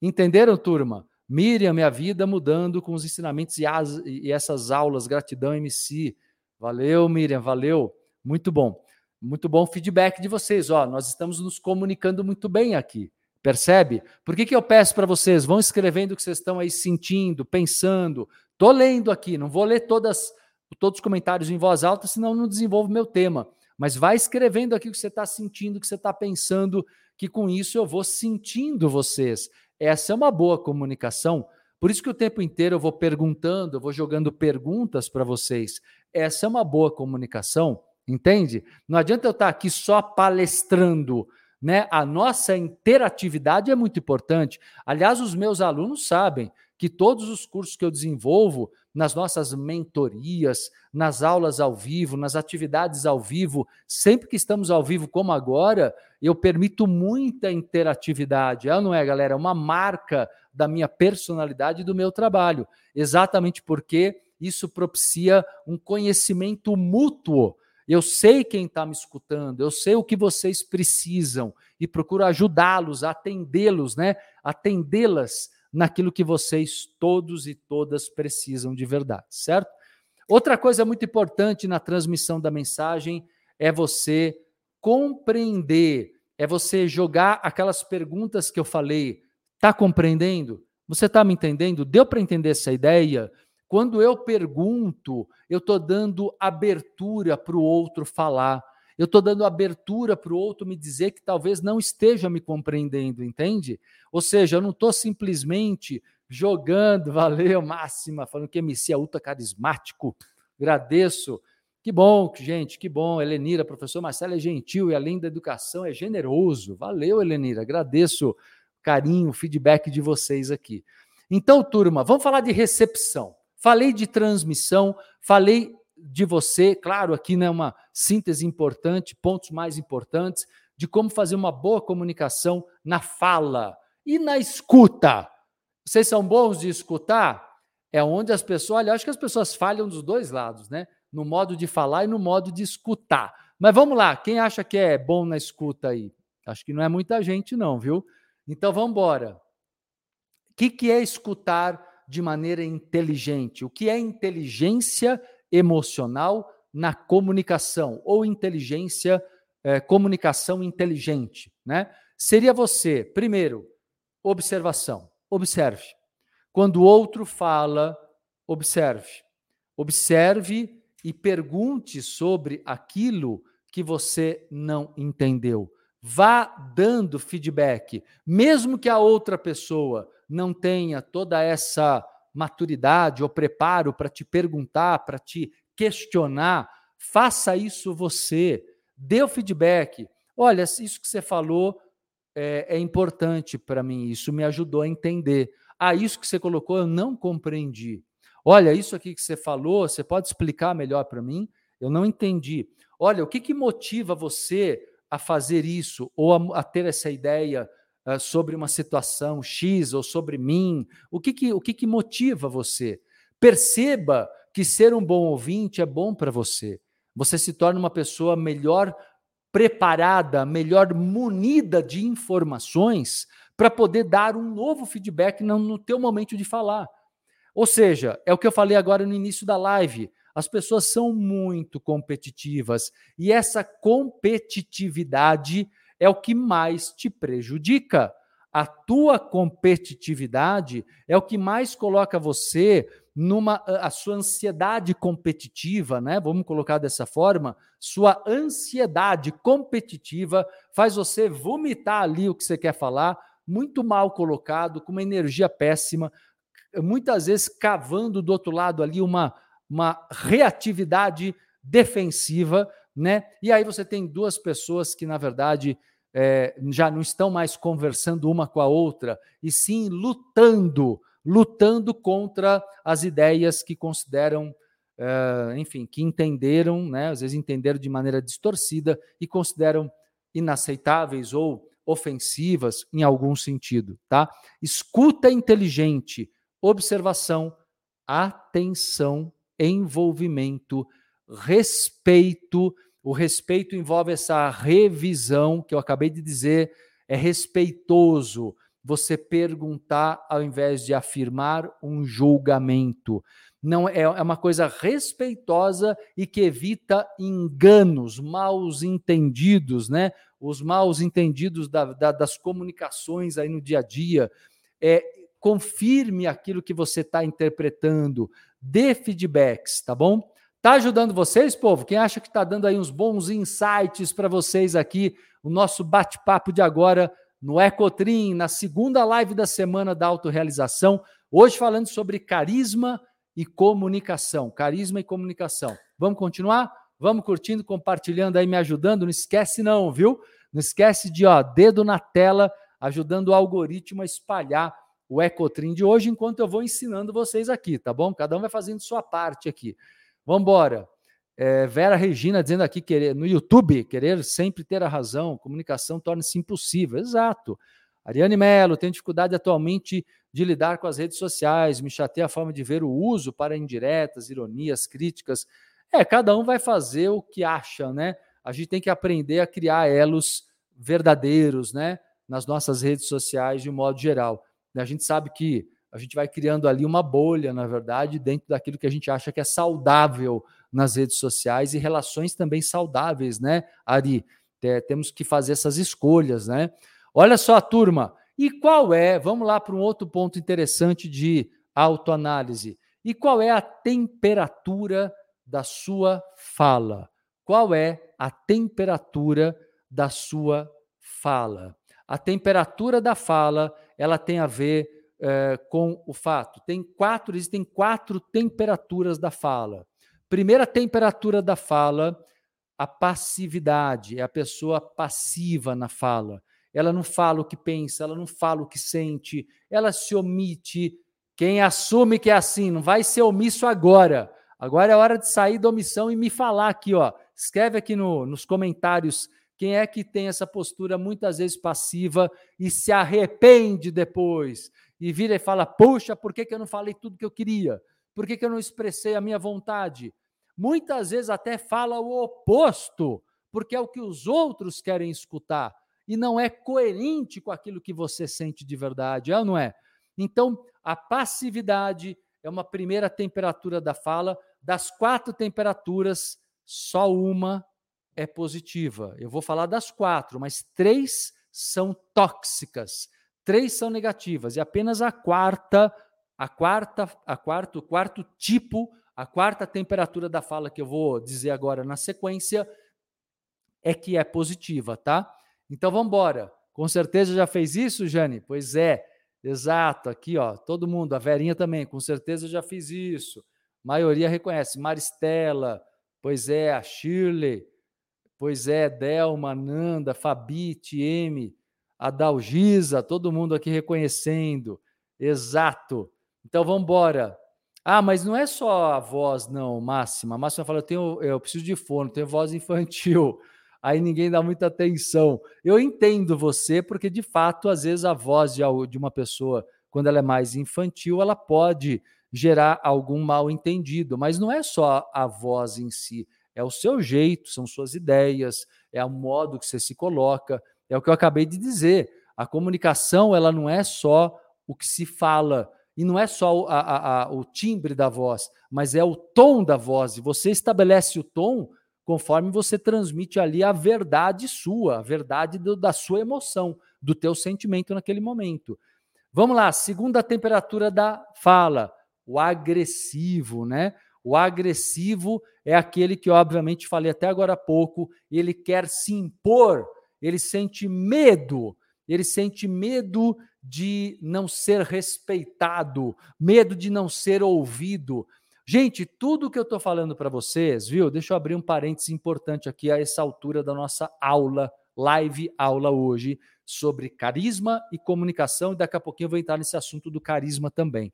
Entenderam, turma? Miriam, minha vida mudando com os ensinamentos e, as, e essas aulas. Gratidão, MC. Valeu, Miriam, valeu. Muito bom. Muito bom feedback de vocês. Ó, nós estamos nos comunicando muito bem aqui. Percebe? Por que, que eu peço para vocês? Vão escrevendo o que vocês estão aí sentindo, pensando. Estou lendo aqui, não vou ler todas, todos os comentários em voz alta, senão não desenvolvo meu tema. Mas vai escrevendo aqui o que você está sentindo, o que você está pensando, que com isso eu vou sentindo vocês. Essa é uma boa comunicação. Por isso que o tempo inteiro eu vou perguntando, eu vou jogando perguntas para vocês. Essa é uma boa comunicação, entende? Não adianta eu estar aqui só palestrando né? A nossa interatividade é muito importante. Aliás, os meus alunos sabem que todos os cursos que eu desenvolvo, nas nossas mentorias, nas aulas ao vivo, nas atividades ao vivo, sempre que estamos ao vivo como agora, eu permito muita interatividade. É não é, galera? É uma marca da minha personalidade e do meu trabalho. Exatamente porque isso propicia um conhecimento mútuo eu sei quem está me escutando, eu sei o que vocês precisam e procuro ajudá-los, atendê-los, né? Atendê-las naquilo que vocês todos e todas precisam de verdade, certo? Outra coisa muito importante na transmissão da mensagem é você compreender, é você jogar aquelas perguntas que eu falei. Tá compreendendo? Você está me entendendo? Deu para entender essa ideia? Quando eu pergunto, eu estou dando abertura para o outro falar. Eu estou dando abertura para o outro me dizer que talvez não esteja me compreendendo, entende? Ou seja, eu não estou simplesmente jogando, valeu, máxima, falando que MC é ultra carismático. Agradeço. Que bom, gente, que bom. Helenira, professor Marcelo é gentil e além da educação é generoso. Valeu, Helenira. Agradeço o carinho, o feedback de vocês aqui. Então, turma, vamos falar de recepção. Falei de transmissão, falei de você, claro, aqui né, uma síntese importante, pontos mais importantes, de como fazer uma boa comunicação na fala e na escuta. Vocês são bons de escutar? É onde as pessoas, olha, acho que as pessoas falham dos dois lados, né? No modo de falar e no modo de escutar. Mas vamos lá, quem acha que é bom na escuta aí? Acho que não é muita gente, não, viu? Então vamos embora. O que, que é escutar de maneira inteligente. O que é inteligência emocional na comunicação ou inteligência, é, comunicação inteligente, né? Seria você, primeiro, observação. Observe. Quando o outro fala, observe. Observe e pergunte sobre aquilo que você não entendeu. Vá dando feedback, mesmo que a outra pessoa não tenha toda essa maturidade ou preparo para te perguntar, para te questionar, faça isso você. Dê o feedback. Olha, isso que você falou é, é importante para mim, isso me ajudou a entender. Ah, isso que você colocou eu não compreendi. Olha, isso aqui que você falou, você pode explicar melhor para mim? Eu não entendi. Olha, o que, que motiva você a fazer isso ou a, a ter essa ideia uh, sobre uma situação X ou sobre mim? O que, que, o que, que motiva você? Perceba que ser um bom ouvinte é bom para você. Você se torna uma pessoa melhor preparada, melhor munida de informações para poder dar um novo feedback no, no teu momento de falar. Ou seja, é o que eu falei agora no início da live. As pessoas são muito competitivas e essa competitividade é o que mais te prejudica. A tua competitividade é o que mais coloca você numa a sua ansiedade competitiva, né? Vamos colocar dessa forma, sua ansiedade competitiva faz você vomitar ali o que você quer falar, muito mal colocado, com uma energia péssima, muitas vezes cavando do outro lado ali uma, uma reatividade defensiva, né? E aí você tem duas pessoas que, na verdade, é, já não estão mais conversando uma com a outra, e sim lutando, lutando contra as ideias que consideram, é, enfim, que entenderam, né? Às vezes entenderam de maneira distorcida e consideram inaceitáveis ou ofensivas em algum sentido, tá? Escuta inteligente, observação, atenção, envolvimento, respeito. O respeito envolve essa revisão que eu acabei de dizer, é respeitoso você perguntar ao invés de afirmar um julgamento. Não é, é uma coisa respeitosa e que evita enganos, maus entendidos, né? Os maus entendidos da, da, das comunicações aí no dia a dia. É, confirme aquilo que você está interpretando, dê feedbacks, tá bom? Tá ajudando vocês, povo? Quem acha que está dando aí uns bons insights para vocês aqui, o nosso bate-papo de agora no Ecotrim, na segunda live da semana da autorrealização, hoje falando sobre carisma e comunicação. Carisma e comunicação. Vamos continuar? Vamos curtindo, compartilhando aí, me ajudando. Não esquece não, viu? Não esquece de, ó, dedo na tela, ajudando o algoritmo a espalhar o Ecotrim de hoje, enquanto eu vou ensinando vocês aqui, tá bom? Cada um vai fazendo sua parte aqui. Vamos embora. É, Vera Regina dizendo aqui querer no YouTube, querer sempre ter a razão, comunicação torna-se impossível. Exato. Ariane Melo tem dificuldade atualmente de lidar com as redes sociais, me chateia a forma de ver o uso para indiretas, ironias, críticas. É, cada um vai fazer o que acha, né? A gente tem que aprender a criar elos verdadeiros, né? Nas nossas redes sociais de um modo geral. A gente sabe que a gente vai criando ali uma bolha, na verdade, dentro daquilo que a gente acha que é saudável nas redes sociais e relações também saudáveis, né, Ari? É, temos que fazer essas escolhas, né? Olha só, turma, e qual é, vamos lá para um outro ponto interessante de autoanálise. E qual é a temperatura da sua fala? Qual é a temperatura da sua fala? A temperatura da fala ela tem a ver é, com o fato. Tem quatro, existem quatro temperaturas da fala. Primeira temperatura da fala, a passividade, é a pessoa passiva na fala. Ela não fala o que pensa, ela não fala o que sente, ela se omite. Quem assume que é assim, não vai ser omisso agora. Agora é hora de sair da omissão e me falar aqui, ó. Escreve aqui no, nos comentários quem é que tem essa postura muitas vezes passiva e se arrepende depois e vira e fala: Poxa, por que, que eu não falei tudo que eu queria? Por que, que eu não expressei a minha vontade? Muitas vezes até fala o oposto, porque é o que os outros querem escutar e não é coerente com aquilo que você sente de verdade, é ou não é? Então, a passividade é uma primeira temperatura da fala. Das quatro temperaturas, só uma é positiva. Eu vou falar das quatro, mas três são tóxicas, três são negativas e apenas a quarta, a quarta, a quarto, o quarto tipo A quarta temperatura da fala que eu vou dizer agora na sequência é que é positiva, tá? Então vamos embora. Com certeza já fez isso, Jane? Pois é, exato. Aqui, ó, todo mundo, a Verinha também, com certeza já fiz isso. A maioria reconhece. Maristela, pois é, a Shirley, pois é, Delma, Nanda, Fabi, Tieme, a Dalgisa, todo mundo aqui reconhecendo. Exato. Então vamos embora. Ah, mas não é só a voz, não, Máxima. A Máxima fala: eu, tenho, eu preciso de fono, tenho voz infantil. Aí ninguém dá muita atenção. Eu entendo você, porque de fato, às vezes, a voz de, uma pessoa, quando ela é mais infantil, ela pode gerar algum mal entendido. Mas não é só a voz em si, é o seu jeito, são suas ideias, é o modo que você se coloca. É o que eu acabei de dizer. A comunicação, ela não é só o que se fala e não é só a, a, a, o timbre da voz, mas é o tom da voz. E você estabelece o tom conforme você transmite ali a verdade sua, a verdade do, da sua emoção, do teu sentimento naquele momento. Vamos lá, segunda temperatura da fala, o agressivo, né? O agressivo é aquele que, obviamente, falei até agora há pouco, ele quer se impor, ele sente medo, ele sente medo de não ser respeitado, medo de não ser ouvido. Gente, tudo que eu estou falando para vocês, viu? Deixa eu abrir um parênteses importante aqui a essa altura da nossa aula, live aula hoje, sobre carisma e comunicação. E daqui a pouquinho eu vou entrar nesse assunto do carisma também.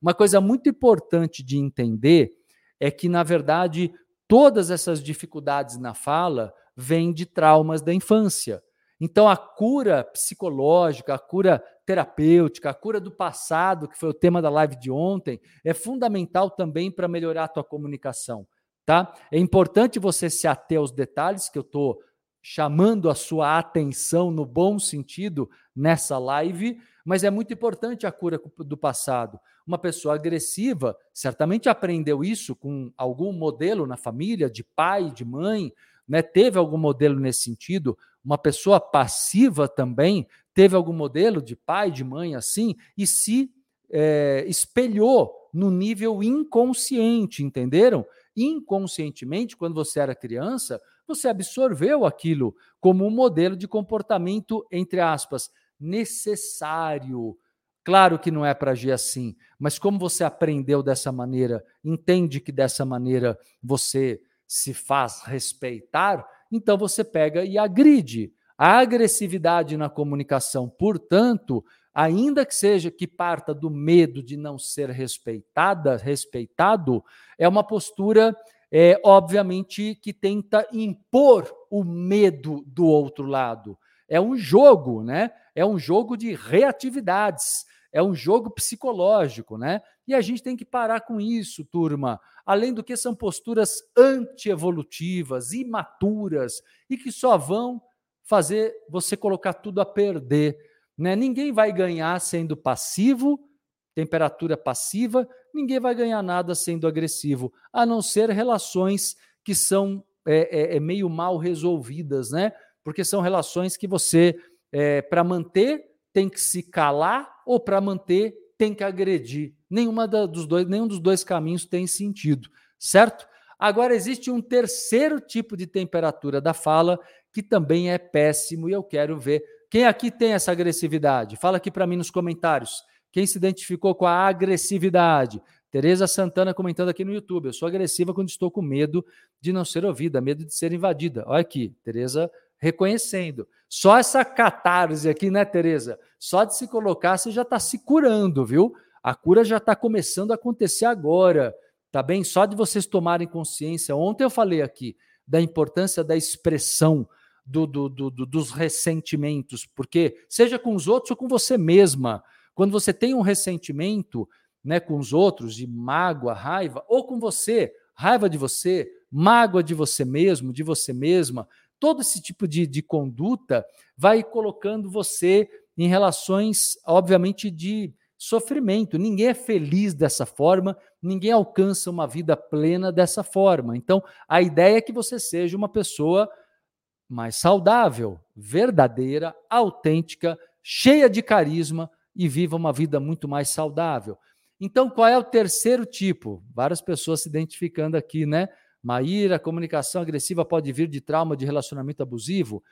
Uma coisa muito importante de entender é que, na verdade, todas essas dificuldades na fala vêm de traumas da infância. Então, a cura psicológica, a cura terapêutica, a cura do passado, que foi o tema da live de ontem, é fundamental também para melhorar a tua comunicação, tá? É importante você se ater aos detalhes que eu estou chamando a sua atenção no bom sentido nessa live, mas é muito importante a cura do passado. Uma pessoa agressiva certamente aprendeu isso com algum modelo na família, de pai, de mãe, né? Teve algum modelo nesse sentido? Uma pessoa passiva também teve algum modelo de pai, de mãe assim e se é, espelhou no nível inconsciente, entenderam? Inconscientemente, quando você era criança, você absorveu aquilo como um modelo de comportamento, entre aspas, necessário. Claro que não é para agir assim, mas como você aprendeu dessa maneira, entende que dessa maneira você se faz respeitar, então você pega e agride. A agressividade na comunicação, portanto, ainda que seja que parta do medo de não ser respeitada, respeitado, é uma postura, é, obviamente, que tenta impor o medo do outro lado. É um jogo, né? É um jogo de reatividades, é um jogo psicológico, né? E a gente tem que parar com isso, turma. Além do que são posturas antievolutivas, imaturas e que só vão fazer você colocar tudo a perder. Né? Ninguém vai ganhar sendo passivo, temperatura passiva, ninguém vai ganhar nada sendo agressivo, a não ser relações que são é, é, é meio mal resolvidas, né? Porque são relações que você, é, para manter, tem que se calar, ou para manter, tem que agredir. Nenhuma dos dois, nenhum dos dois caminhos tem sentido, certo? Agora existe um terceiro tipo de temperatura da fala que também é péssimo e eu quero ver quem aqui tem essa agressividade. Fala aqui para mim nos comentários. Quem se identificou com a agressividade? Tereza Santana comentando aqui no YouTube. Eu sou agressiva quando estou com medo de não ser ouvida, medo de ser invadida. Olha aqui, Tereza reconhecendo. Só essa catarse aqui, né, Tereza? Só de se colocar, você já está se curando, viu? A cura já está começando a acontecer agora, tá bem? Só de vocês tomarem consciência. Ontem eu falei aqui da importância da expressão do, do, do, dos ressentimentos, porque seja com os outros ou com você mesma, quando você tem um ressentimento né, com os outros, de mágoa, raiva, ou com você, raiva de você, mágoa de você mesmo, de você mesma, todo esse tipo de, de conduta vai colocando você em relações, obviamente, de sofrimento. Ninguém é feliz dessa forma, ninguém alcança uma vida plena dessa forma. Então, a ideia é que você seja uma pessoa mais saudável, verdadeira, autêntica, cheia de carisma e viva uma vida muito mais saudável. Então, qual é o terceiro tipo? Várias pessoas se identificando aqui, né? Maíra, comunicação agressiva pode vir de trauma de relacionamento abusivo?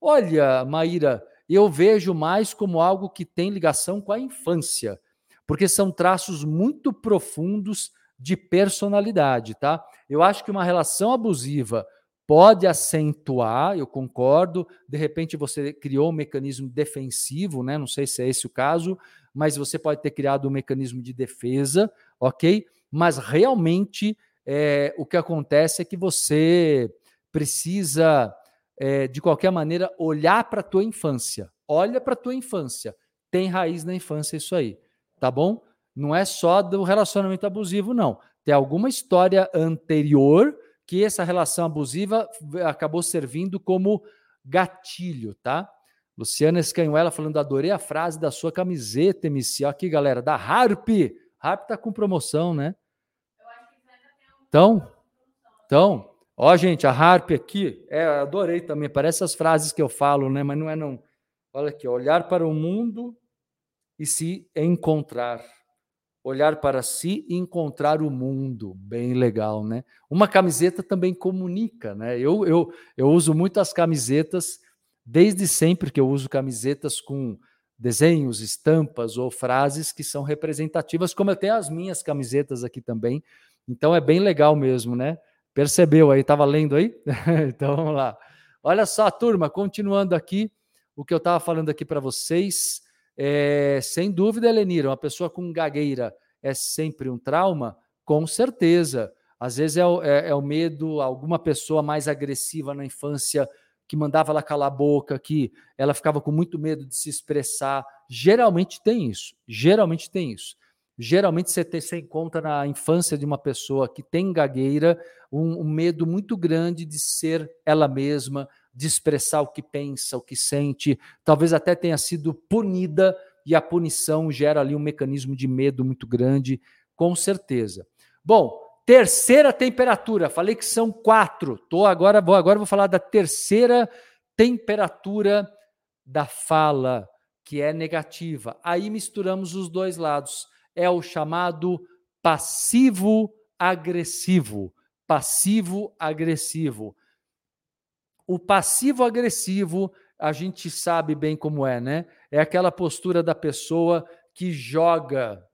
Olha, Maíra, eu vejo mais como algo que tem ligação com a infância, porque são traços muito profundos de personalidade, tá? Eu acho que uma relação abusiva pode acentuar, eu concordo. De repente você criou um mecanismo defensivo, né? Não sei se é esse o caso, mas você pode ter criado um mecanismo de defesa, ok? Mas realmente é, o que acontece é que você precisa, é, de qualquer maneira, olhar para a tua infância. Olha para a tua infância. Tem raiz na infância isso aí, tá bom? Não é só do relacionamento abusivo, não. Tem alguma história anterior que essa relação abusiva acabou servindo como gatilho, tá? Luciana Escanhuela falando, adorei a frase da sua camiseta, MC. Aqui, galera, da Harp. Harp tá com promoção, né? Então, então, ó, gente, a Harp aqui, é, adorei também. Parece as frases que eu falo, né? Mas não é não. Olha aqui, olhar para o mundo e se encontrar olhar para si e encontrar o mundo. Bem legal, né? Uma camiseta também comunica, né? Eu, eu, eu uso muito as camisetas, desde sempre que eu uso camisetas com desenhos, estampas ou frases que são representativas, como eu tenho as minhas camisetas aqui também. Então é bem legal mesmo, né? Percebeu aí? Estava lendo aí? então vamos lá. Olha só, turma, continuando aqui, o que eu estava falando aqui para vocês. É, sem dúvida, Elenira, uma pessoa com gagueira é sempre um trauma? Com certeza. Às vezes é o, é, é o medo, alguma pessoa mais agressiva na infância que mandava ela calar a boca, que ela ficava com muito medo de se expressar. Geralmente tem isso. Geralmente tem isso. Geralmente você, tem, você encontra na infância de uma pessoa que tem gagueira um, um medo muito grande de ser ela mesma, de expressar o que pensa, o que sente, talvez até tenha sido punida e a punição gera ali um mecanismo de medo muito grande, com certeza. Bom, terceira temperatura, falei que são quatro. Tô agora vou agora vou falar da terceira temperatura da fala, que é negativa. Aí misturamos os dois lados. É o chamado passivo agressivo. Passivo agressivo. O passivo agressivo, a gente sabe bem como é, né? É aquela postura da pessoa que joga,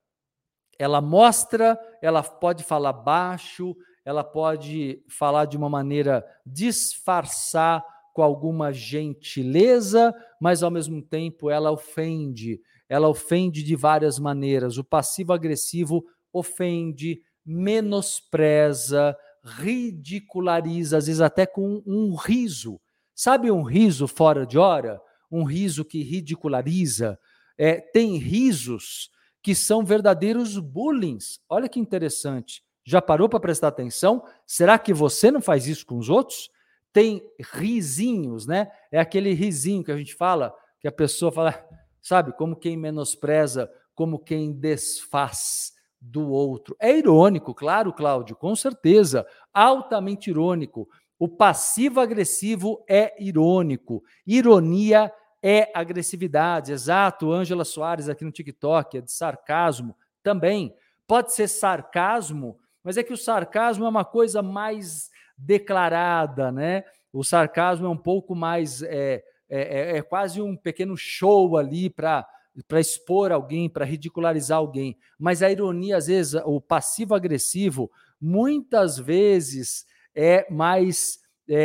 ela mostra, ela pode falar baixo, ela pode falar de uma maneira disfarçar com alguma gentileza, mas ao mesmo tempo ela ofende. Ela ofende de várias maneiras. O passivo agressivo ofende, menospreza, ridiculariza, às vezes até com um riso. Sabe um riso fora de hora? Um riso que ridiculariza? É, tem risos que são verdadeiros bullying. Olha que interessante. Já parou para prestar atenção? Será que você não faz isso com os outros? Tem risinhos, né? É aquele risinho que a gente fala, que a pessoa fala, sabe, como quem menospreza, como quem desfaz do outro. É irônico, claro, Cláudio, com certeza, altamente irônico. O passivo-agressivo é irônico. Ironia é agressividade. Exato, Ângela Soares aqui no TikTok, é de sarcasmo também. Pode ser sarcasmo, mas é que o sarcasmo é uma coisa mais declarada, né? O sarcasmo é um pouco mais. É, é, é, é quase um pequeno show ali para para expor alguém, para ridicularizar alguém. Mas a ironia, às vezes, o passivo-agressivo, muitas vezes é mais. É,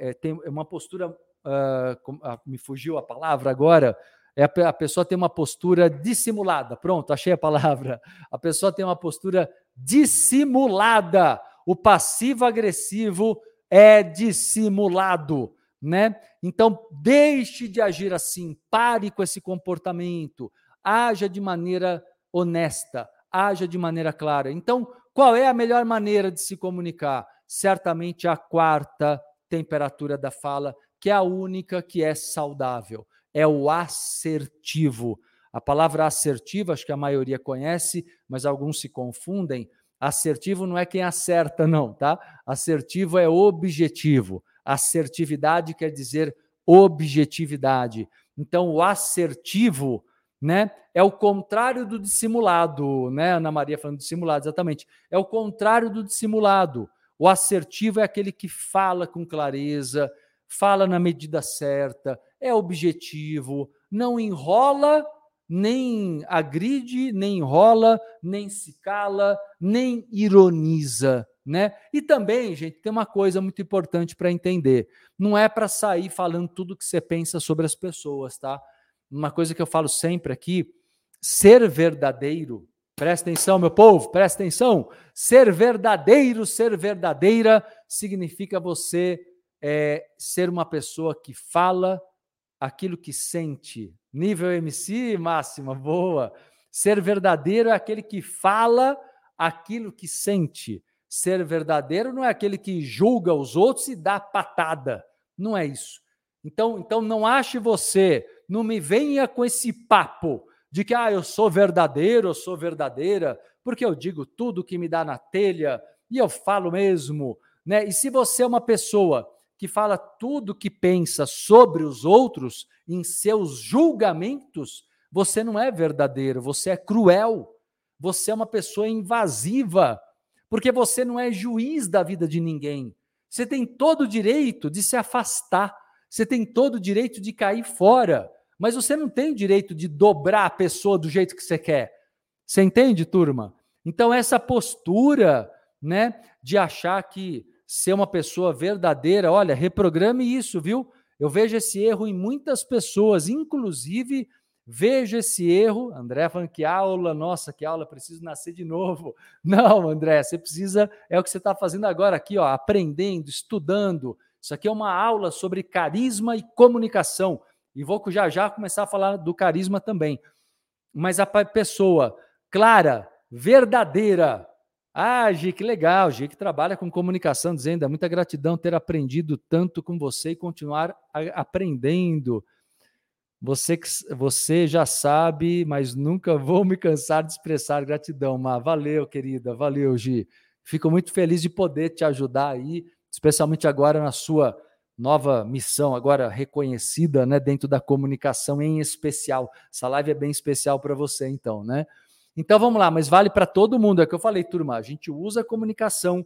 é, é, é tem uma postura. Uh, me fugiu a palavra agora. É a, pessoa tem uma postura dissimulada. Pronto, achei a palavra. A pessoa tem uma postura dissimulada. O passivo-agressivo é dissimulado né? Então, deixe de agir assim, pare com esse comportamento, haja de maneira honesta, haja de maneira clara. Então, qual é a melhor maneira de se comunicar? Certamente a quarta temperatura da fala, que é a única que é saudável, é o assertivo. A palavra assertivo, acho que a maioria conhece, mas alguns se confundem. Assertivo não é quem acerta, não, tá? Assertivo é objetivo. Assertividade quer dizer objetividade. Então, o assertivo, né? É o contrário do dissimulado, né? Ana Maria falando dissimulado, exatamente. É o contrário do dissimulado. O assertivo é aquele que fala com clareza, fala na medida certa, é objetivo, não enrola, nem agride, nem enrola, nem se cala, nem ironiza, né? E também, gente, tem uma coisa muito importante para entender. Não é para sair falando tudo que você pensa sobre as pessoas, tá? Uma coisa que eu falo sempre aqui, ser verdadeiro Presta atenção, meu povo, presta atenção. Ser verdadeiro, ser verdadeira, significa você é, ser uma pessoa que fala aquilo que sente. Nível MC, máxima, boa. Ser verdadeiro é aquele que fala aquilo que sente. Ser verdadeiro não é aquele que julga os outros e dá patada. Não é isso. Então, então não ache você, não me venha com esse papo de que ah, eu sou verdadeiro, eu sou verdadeira, porque eu digo tudo que me dá na telha e eu falo mesmo, né? E se você é uma pessoa que fala tudo que pensa sobre os outros em seus julgamentos, você não é verdadeiro, você é cruel. Você é uma pessoa invasiva, porque você não é juiz da vida de ninguém. Você tem todo o direito de se afastar, você tem todo o direito de cair fora mas você não tem o direito de dobrar a pessoa do jeito que você quer. Você entende, turma? Então, essa postura né, de achar que ser uma pessoa verdadeira, olha, reprograme isso, viu? Eu vejo esse erro em muitas pessoas, inclusive vejo esse erro. André falando que aula, nossa, que aula, preciso nascer de novo. Não, André, você precisa, é o que você está fazendo agora aqui, ó, aprendendo, estudando. Isso aqui é uma aula sobre carisma e comunicação. E vou já já começar a falar do carisma também. Mas a pessoa clara, verdadeira. Ah, Gi, que legal, Gi, que trabalha com comunicação, dizendo, é muita gratidão ter aprendido tanto com você e continuar aprendendo. Você, você já sabe, mas nunca vou me cansar de expressar gratidão. Mas valeu, querida, valeu, Gi. Fico muito feliz de poder te ajudar aí, especialmente agora na sua nova missão agora reconhecida, né, dentro da comunicação em especial. Essa live é bem especial para você, então, né? Então vamos lá, mas vale para todo mundo. É que eu falei, turma. A gente usa a comunicação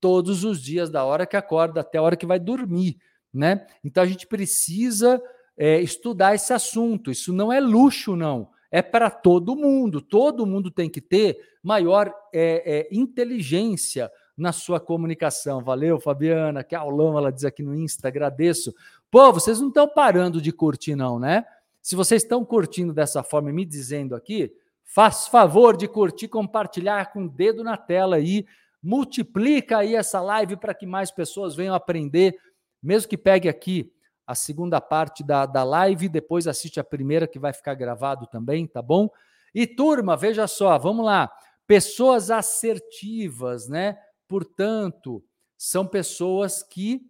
todos os dias, da hora que acorda até a hora que vai dormir, né? Então a gente precisa é, estudar esse assunto. Isso não é luxo, não. É para todo mundo. Todo mundo tem que ter maior é, é, inteligência na sua comunicação. Valeu, Fabiana, que aulão ela diz aqui no Insta, agradeço. Pô, vocês não estão parando de curtir, não, né? Se vocês estão curtindo dessa forma e me dizendo aqui, faz favor de curtir, compartilhar com o dedo na tela aí, multiplica aí essa live para que mais pessoas venham aprender, mesmo que pegue aqui a segunda parte da, da live, depois assiste a primeira que vai ficar gravado também, tá bom? E turma, veja só, vamos lá. Pessoas assertivas, né? Portanto, são pessoas que.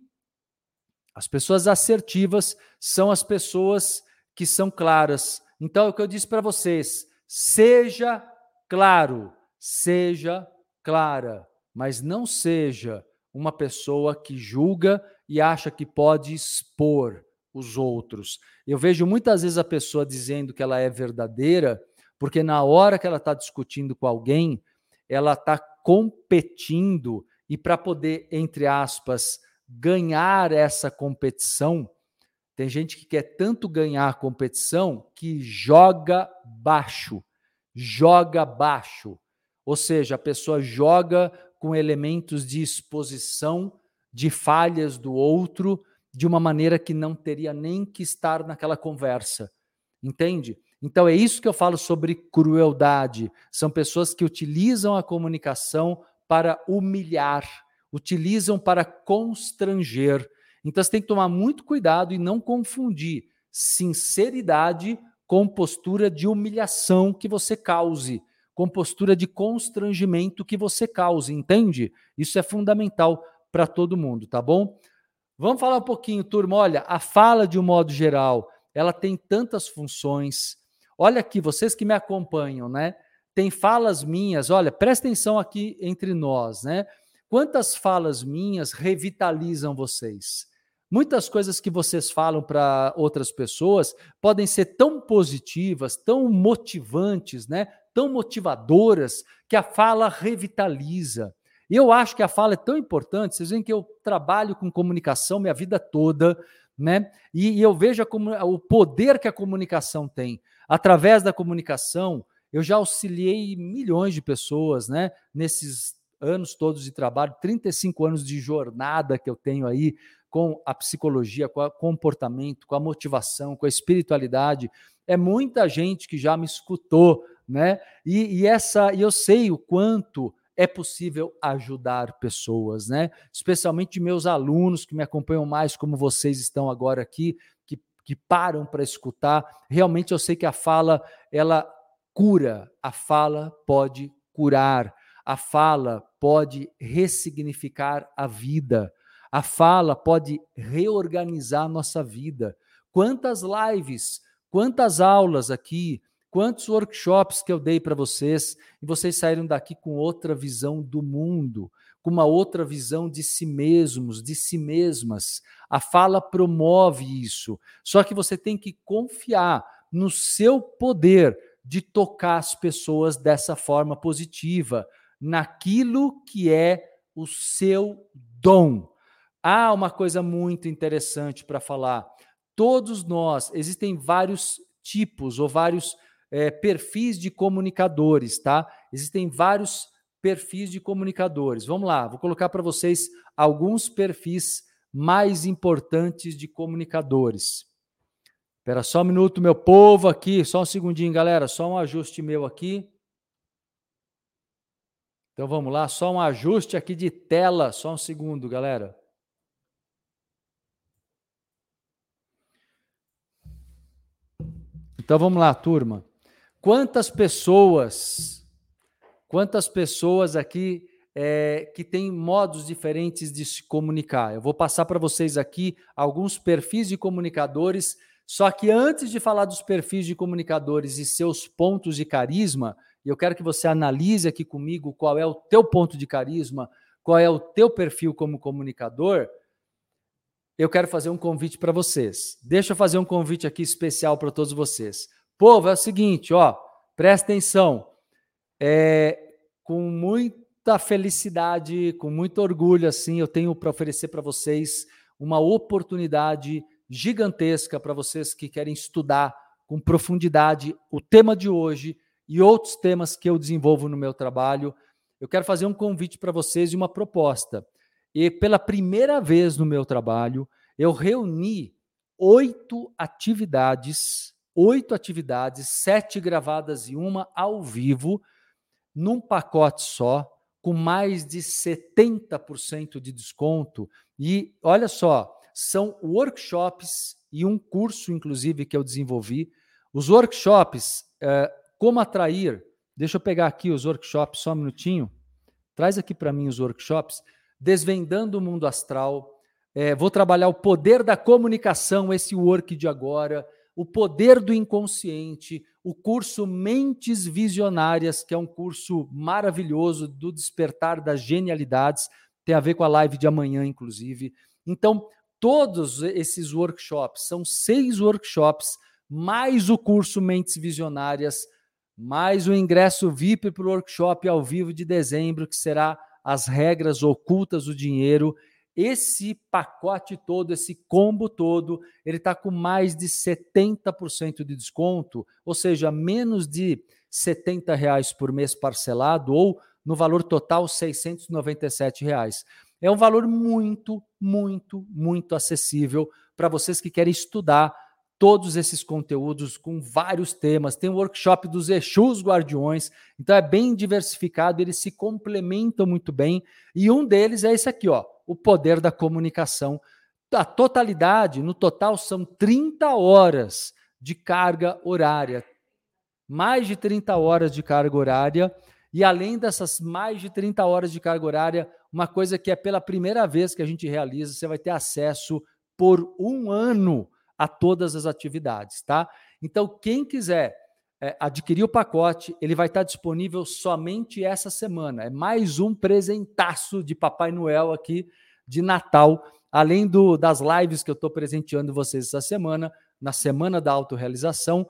As pessoas assertivas são as pessoas que são claras. Então, é o que eu disse para vocês: seja claro, seja clara, mas não seja uma pessoa que julga e acha que pode expor os outros. Eu vejo muitas vezes a pessoa dizendo que ela é verdadeira, porque na hora que ela está discutindo com alguém, ela está competindo e para poder, entre aspas, ganhar essa competição, tem gente que quer tanto ganhar a competição que joga baixo, joga baixo. Ou seja, a pessoa joga com elementos de exposição de falhas do outro de uma maneira que não teria nem que estar naquela conversa. Entende? Então é isso que eu falo sobre crueldade. São pessoas que utilizam a comunicação para humilhar, utilizam para constranger. Então você tem que tomar muito cuidado e não confundir sinceridade com postura de humilhação que você cause, com postura de constrangimento que você cause, entende? Isso é fundamental para todo mundo, tá bom? Vamos falar um pouquinho, turma. Olha, a fala de um modo geral, ela tem tantas funções, Olha aqui, vocês que me acompanham, né? Tem falas minhas, olha, presta atenção aqui entre nós, né? Quantas falas minhas revitalizam vocês? Muitas coisas que vocês falam para outras pessoas podem ser tão positivas, tão motivantes, né? tão motivadoras, que a fala revitaliza. E eu acho que a fala é tão importante. Vocês veem que eu trabalho com comunicação minha vida toda, né? E, e eu vejo a, o poder que a comunicação tem. Através da comunicação, eu já auxiliei milhões de pessoas, né? Nesses anos todos de trabalho, 35 anos de jornada que eu tenho aí com a psicologia, com o comportamento, com a motivação, com a espiritualidade. É muita gente que já me escutou, né? E, e essa, e eu sei o quanto é possível ajudar pessoas, né? Especialmente meus alunos que me acompanham mais, como vocês estão agora aqui, que, que param para escutar. Realmente eu sei que a fala ela cura, a fala pode curar, a fala pode ressignificar a vida. A fala pode reorganizar a nossa vida. Quantas lives, quantas aulas aqui, quantos workshops que eu dei para vocês e vocês saíram daqui com outra visão do mundo, com uma outra visão de si mesmos, de si mesmas. A fala promove isso. Só que você tem que confiar no seu poder de tocar as pessoas dessa forma positiva, naquilo que é o seu dom. Há uma coisa muito interessante para falar. Todos nós, existem vários tipos ou vários é, perfis de comunicadores, tá? Existem vários perfis de comunicadores. Vamos lá, vou colocar para vocês alguns perfis mais importantes de comunicadores. Espera só um minuto, meu povo, aqui, só um segundinho, galera, só um ajuste meu aqui. Então vamos lá, só um ajuste aqui de tela, só um segundo, galera. Então vamos lá, turma. Quantas pessoas, quantas pessoas aqui é, que têm modos diferentes de se comunicar? Eu vou passar para vocês aqui alguns perfis de comunicadores. Só que antes de falar dos perfis de comunicadores e seus pontos de carisma, eu quero que você analise aqui comigo qual é o teu ponto de carisma, qual é o teu perfil como comunicador eu quero fazer um convite para vocês. Deixa eu fazer um convite aqui especial para todos vocês. Povo, é o seguinte, ó, presta atenção. É, com muita felicidade, com muito orgulho, assim, eu tenho para oferecer para vocês uma oportunidade gigantesca para vocês que querem estudar com profundidade o tema de hoje e outros temas que eu desenvolvo no meu trabalho. Eu quero fazer um convite para vocês e uma proposta. E pela primeira vez no meu trabalho, eu reuni oito atividades, oito atividades, sete gravadas e uma ao vivo, num pacote só, com mais de 70% de desconto. E olha só, são workshops e um curso, inclusive, que eu desenvolvi. Os workshops, é, como atrair. Deixa eu pegar aqui os workshops, só um minutinho. Traz aqui para mim os workshops. Desvendando o Mundo Astral. É, vou trabalhar o poder da comunicação, esse work de agora, o poder do inconsciente, o curso Mentes Visionárias, que é um curso maravilhoso do despertar das genialidades, tem a ver com a live de amanhã, inclusive. Então, todos esses workshops, são seis workshops, mais o curso Mentes Visionárias, mais o ingresso VIP para o workshop ao vivo de dezembro, que será as regras ocultas do dinheiro. Esse pacote todo, esse combo todo, ele está com mais de 70% de desconto, ou seja, menos de 70 reais por mês parcelado ou no valor total 697 reais. É um valor muito, muito, muito acessível para vocês que querem estudar todos esses conteúdos com vários temas. Tem o workshop dos Exus Guardiões, então é bem diversificado, eles se complementam muito bem. E um deles é esse aqui, ó, o poder da comunicação. A totalidade, no total, são 30 horas de carga horária. Mais de 30 horas de carga horária. E além dessas mais de 30 horas de carga horária, uma coisa que é pela primeira vez que a gente realiza, você vai ter acesso por um ano a todas as atividades, tá? Então, quem quiser é, adquirir o pacote, ele vai estar disponível somente essa semana. É mais um presentaço de Papai Noel aqui de Natal. além do, das lives que eu estou presenteando vocês essa semana, na semana da autorrealização,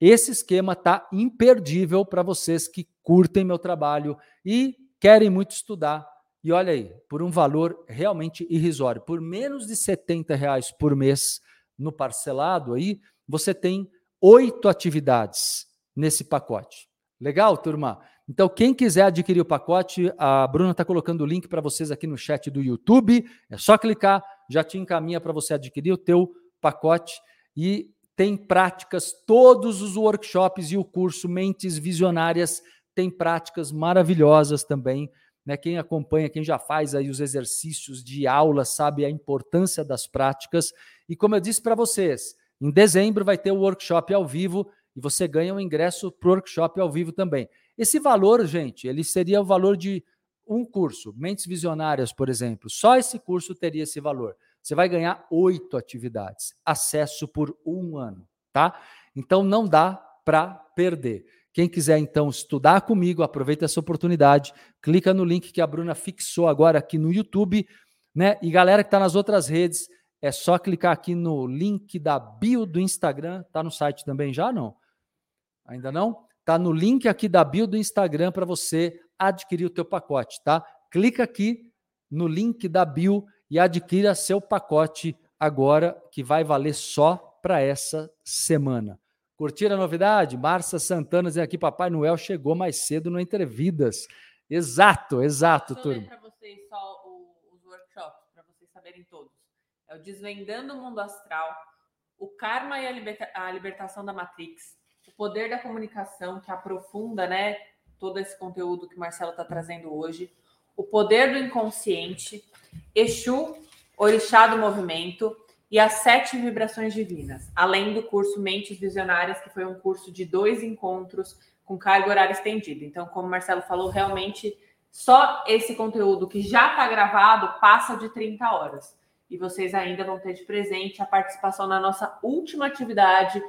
esse esquema tá imperdível para vocês que curtem meu trabalho e querem muito estudar. E olha aí, por um valor realmente irrisório, por menos de 70 reais por mês no parcelado aí, você tem oito atividades nesse pacote. Legal, turma? Então, quem quiser adquirir o pacote, a Bruna está colocando o link para vocês aqui no chat do YouTube. É só clicar, já te encaminha para você adquirir o teu pacote e tem práticas, todos os workshops e o curso Mentes Visionárias tem práticas maravilhosas também. Né? Quem acompanha, quem já faz aí os exercícios de aula, sabe a importância das práticas. E como eu disse para vocês, em dezembro vai ter o workshop ao vivo e você ganha um ingresso para o workshop ao vivo também. Esse valor, gente, ele seria o valor de um curso, Mentes Visionárias, por exemplo. Só esse curso teria esse valor. Você vai ganhar oito atividades, acesso por um ano, tá? Então não dá para perder. Quem quiser então estudar comigo, aproveita essa oportunidade, clica no link que a Bruna fixou agora aqui no YouTube, né? E galera que está nas outras redes, é só clicar aqui no link da bio do Instagram, tá no site também já não? Ainda não? Tá no link aqui da bio do Instagram para você adquirir o teu pacote, tá? Clica aqui no link da bio e adquira seu pacote agora, que vai valer só para essa semana. Curtiram a novidade? Márcia Santana dizendo aqui, Papai Noel chegou mais cedo no Entrevidas. Exato, exato, Deixa turma. para vocês só os workshops, para vocês saberem todos. É o Desvendando o Mundo Astral, o Karma e a, liberta a Libertação da Matrix, o Poder da Comunicação, que aprofunda né, todo esse conteúdo que o Marcelo está trazendo hoje, o Poder do Inconsciente, Exu, Orixá do Movimento e as Sete Vibrações Divinas, além do curso Mentes Visionárias, que foi um curso de dois encontros com carga horária estendida. Então, como o Marcelo falou, realmente só esse conteúdo que já está gravado passa de 30 horas. E vocês ainda vão ter de presente a participação na nossa última atividade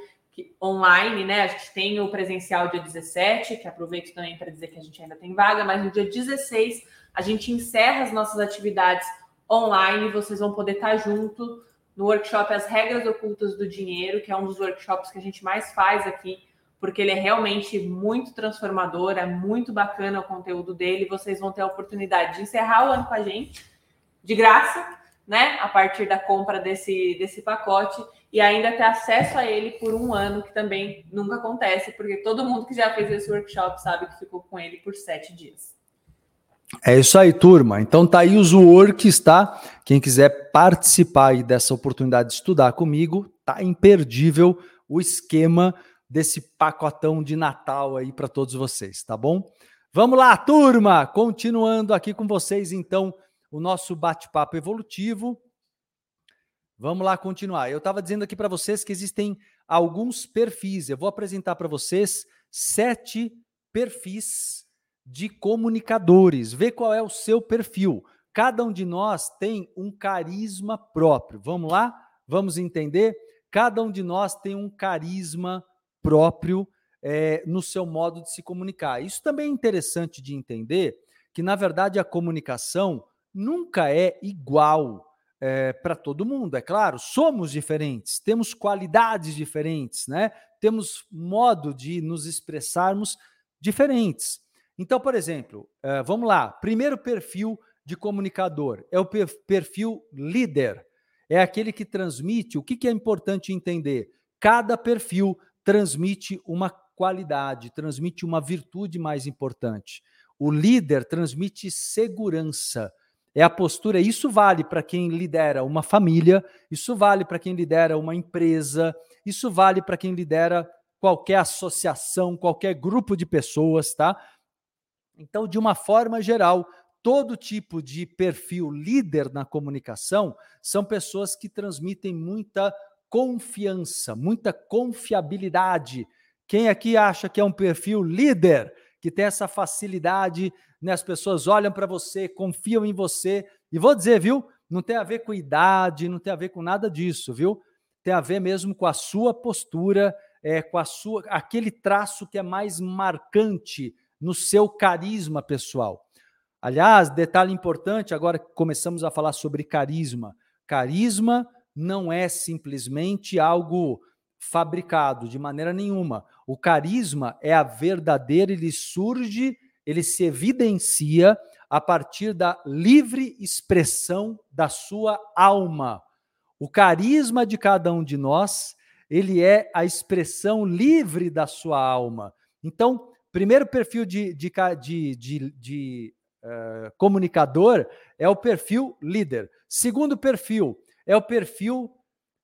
online, né? A gente tem o presencial dia 17, que aproveito também para dizer que a gente ainda tem vaga, mas no dia 16 a gente encerra as nossas atividades online, vocês vão poder estar junto no workshop As Regras Ocultas do Dinheiro, que é um dos workshops que a gente mais faz aqui, porque ele é realmente muito transformador, é muito bacana o conteúdo dele. Vocês vão ter a oportunidade de encerrar o ano com a gente, de graça, né? A partir da compra desse, desse pacote e ainda ter acesso a ele por um ano, que também nunca acontece, porque todo mundo que já fez esse workshop sabe que ficou com ele por sete dias. É isso aí, turma. Então tá aí os works, tá? Quem quiser participar dessa oportunidade de estudar comigo, tá imperdível o esquema desse pacotão de Natal aí para todos vocês, tá bom? Vamos lá, turma! Continuando aqui com vocês, então, o nosso bate-papo evolutivo. Vamos lá continuar. Eu estava dizendo aqui para vocês que existem alguns perfis. Eu vou apresentar para vocês sete perfis de comunicadores, ver qual é o seu perfil. Cada um de nós tem um carisma próprio. Vamos lá? Vamos entender? Cada um de nós tem um carisma próprio é, no seu modo de se comunicar. Isso também é interessante de entender que, na verdade, a comunicação nunca é igual é, para todo mundo. É claro, somos diferentes, temos qualidades diferentes, né? temos modo de nos expressarmos diferentes. Então, por exemplo, uh, vamos lá. Primeiro perfil de comunicador é o perfil líder. É aquele que transmite. O que, que é importante entender? Cada perfil transmite uma qualidade, transmite uma virtude mais importante. O líder transmite segurança. É a postura, isso vale para quem lidera uma família, isso vale para quem lidera uma empresa, isso vale para quem lidera qualquer associação, qualquer grupo de pessoas, tá? Então, de uma forma geral, todo tipo de perfil líder na comunicação são pessoas que transmitem muita confiança, muita confiabilidade. Quem aqui acha que é um perfil líder, que tem essa facilidade, né? as pessoas olham para você, confiam em você, e vou dizer, viu? Não tem a ver com idade, não tem a ver com nada disso, viu? Tem a ver mesmo com a sua postura, é, com a sua aquele traço que é mais marcante no seu carisma pessoal. Aliás, detalhe importante, agora começamos a falar sobre carisma. Carisma não é simplesmente algo fabricado de maneira nenhuma. O carisma é a verdadeira, ele surge, ele se evidencia a partir da livre expressão da sua alma. O carisma de cada um de nós, ele é a expressão livre da sua alma. Então, primeiro perfil de, de, de, de, de uh, comunicador é o perfil líder. Segundo perfil é o perfil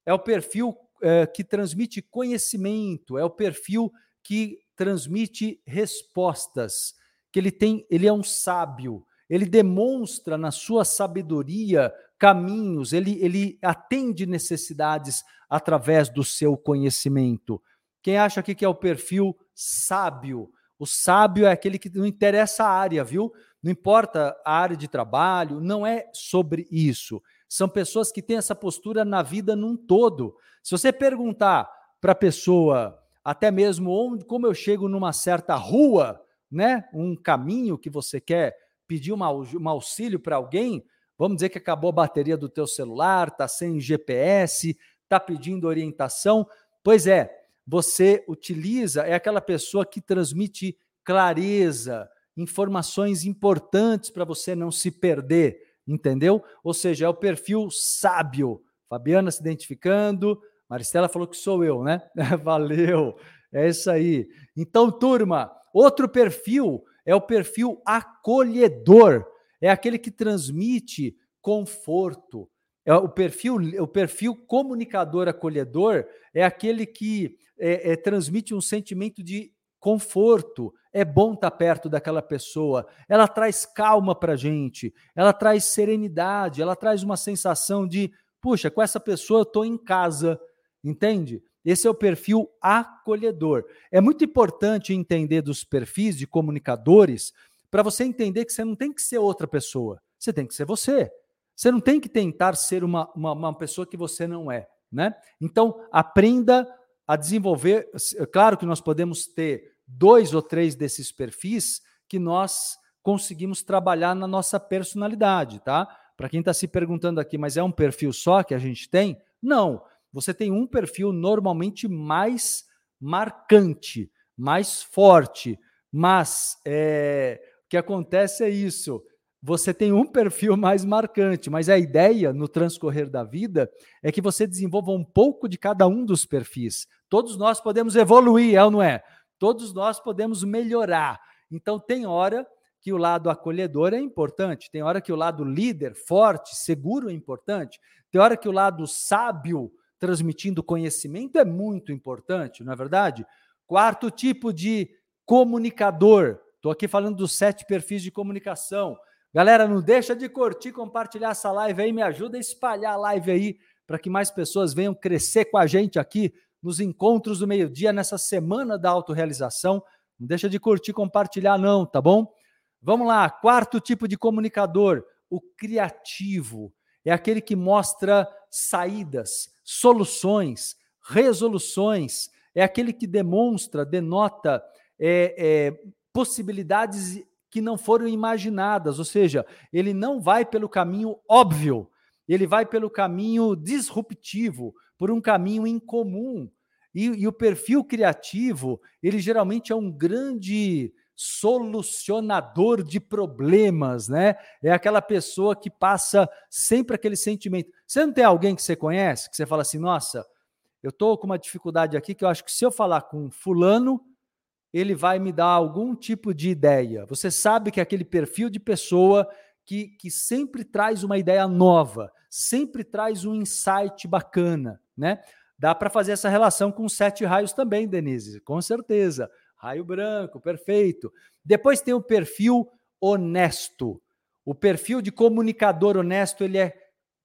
é o perfil uh, que transmite conhecimento, é o perfil que transmite respostas, que ele tem, ele é um sábio, ele demonstra na sua sabedoria caminhos, ele, ele atende necessidades através do seu conhecimento. Quem acha aqui que é o perfil sábio? O sábio é aquele que não interessa a área, viu? Não importa a área de trabalho, não é sobre isso. São pessoas que têm essa postura na vida num todo. Se você perguntar para a pessoa, até mesmo onde, como eu chego numa certa rua, né, um caminho que você quer pedir uma, um auxílio para alguém, vamos dizer que acabou a bateria do teu celular, está sem GPS, está pedindo orientação. Pois é, você utiliza, é aquela pessoa que transmite clareza, informações importantes para você não se perder, entendeu? Ou seja, é o perfil sábio. Fabiana se identificando, Maristela falou que sou eu, né? Valeu, é isso aí. Então, turma, outro perfil é o perfil acolhedor, é aquele que transmite conforto. É o perfil, o perfil comunicador acolhedor é aquele que é, é, transmite um sentimento de conforto, é bom estar perto daquela pessoa, ela traz calma para gente, ela traz serenidade, ela traz uma sensação de, puxa, com essa pessoa eu estou em casa, entende? Esse é o perfil acolhedor. É muito importante entender dos perfis de comunicadores para você entender que você não tem que ser outra pessoa, você tem que ser você. Você não tem que tentar ser uma, uma, uma pessoa que você não é, né? Então, aprenda a desenvolver. Claro que nós podemos ter dois ou três desses perfis que nós conseguimos trabalhar na nossa personalidade, tá? Para quem está se perguntando aqui, mas é um perfil só que a gente tem? Não. Você tem um perfil normalmente mais marcante, mais forte, mas é, o que acontece é isso você tem um perfil mais marcante, mas a ideia no transcorrer da vida é que você desenvolva um pouco de cada um dos perfis. Todos nós podemos evoluir, é ou não é? Todos nós podemos melhorar. Então, tem hora que o lado acolhedor é importante, tem hora que o lado líder, forte, seguro é importante, tem hora que o lado sábio, transmitindo conhecimento, é muito importante, não é verdade? Quarto tipo de comunicador. Estou aqui falando dos sete perfis de comunicação. Galera, não deixa de curtir, compartilhar essa live aí, me ajuda a espalhar a live aí para que mais pessoas venham crescer com a gente aqui nos encontros do meio-dia nessa semana da autorrealização. Não deixa de curtir, compartilhar não, tá bom? Vamos lá, quarto tipo de comunicador, o criativo. É aquele que mostra saídas, soluções, resoluções. É aquele que demonstra, denota é, é, possibilidades que não foram imaginadas, ou seja, ele não vai pelo caminho óbvio, ele vai pelo caminho disruptivo, por um caminho incomum. E, e o perfil criativo, ele geralmente é um grande solucionador de problemas, né? É aquela pessoa que passa sempre aquele sentimento. Você não tem alguém que você conhece que você fala assim, nossa, eu estou com uma dificuldade aqui que eu acho que se eu falar com fulano, ele vai me dar algum tipo de ideia. Você sabe que é aquele perfil de pessoa que, que sempre traz uma ideia nova, sempre traz um insight bacana, né? Dá para fazer essa relação com sete raios também, Denise, com certeza. Raio branco, perfeito. Depois tem o perfil honesto. O perfil de comunicador honesto, ele é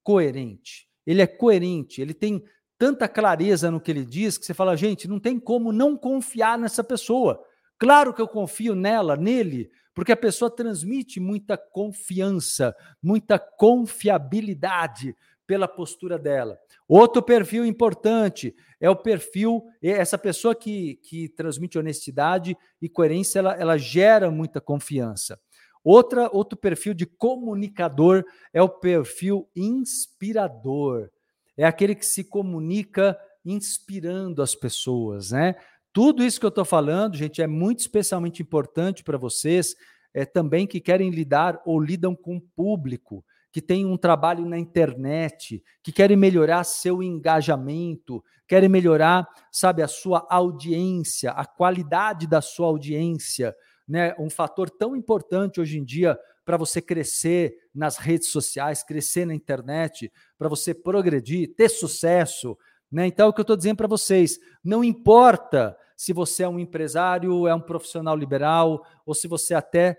coerente. Ele é coerente, ele tem tanta clareza no que ele diz que você fala, gente, não tem como não confiar nessa pessoa. Claro que eu confio nela, nele, porque a pessoa transmite muita confiança, muita confiabilidade pela postura dela. Outro perfil importante é o perfil, essa pessoa que, que transmite honestidade e coerência, ela, ela gera muita confiança. Outra, outro perfil de comunicador é o perfil inspirador. É aquele que se comunica inspirando as pessoas, né? Tudo isso que eu estou falando, gente, é muito especialmente importante para vocês é, também que querem lidar ou lidam com o público, que têm um trabalho na internet, que querem melhorar seu engajamento, querem melhorar, sabe, a sua audiência, a qualidade da sua audiência, né? Um fator tão importante hoje em dia para você crescer nas redes sociais, crescer na internet, para você progredir, ter sucesso, né? Então, é o que eu estou dizendo para vocês, não importa se você é um empresário, é um profissional liberal, ou se você até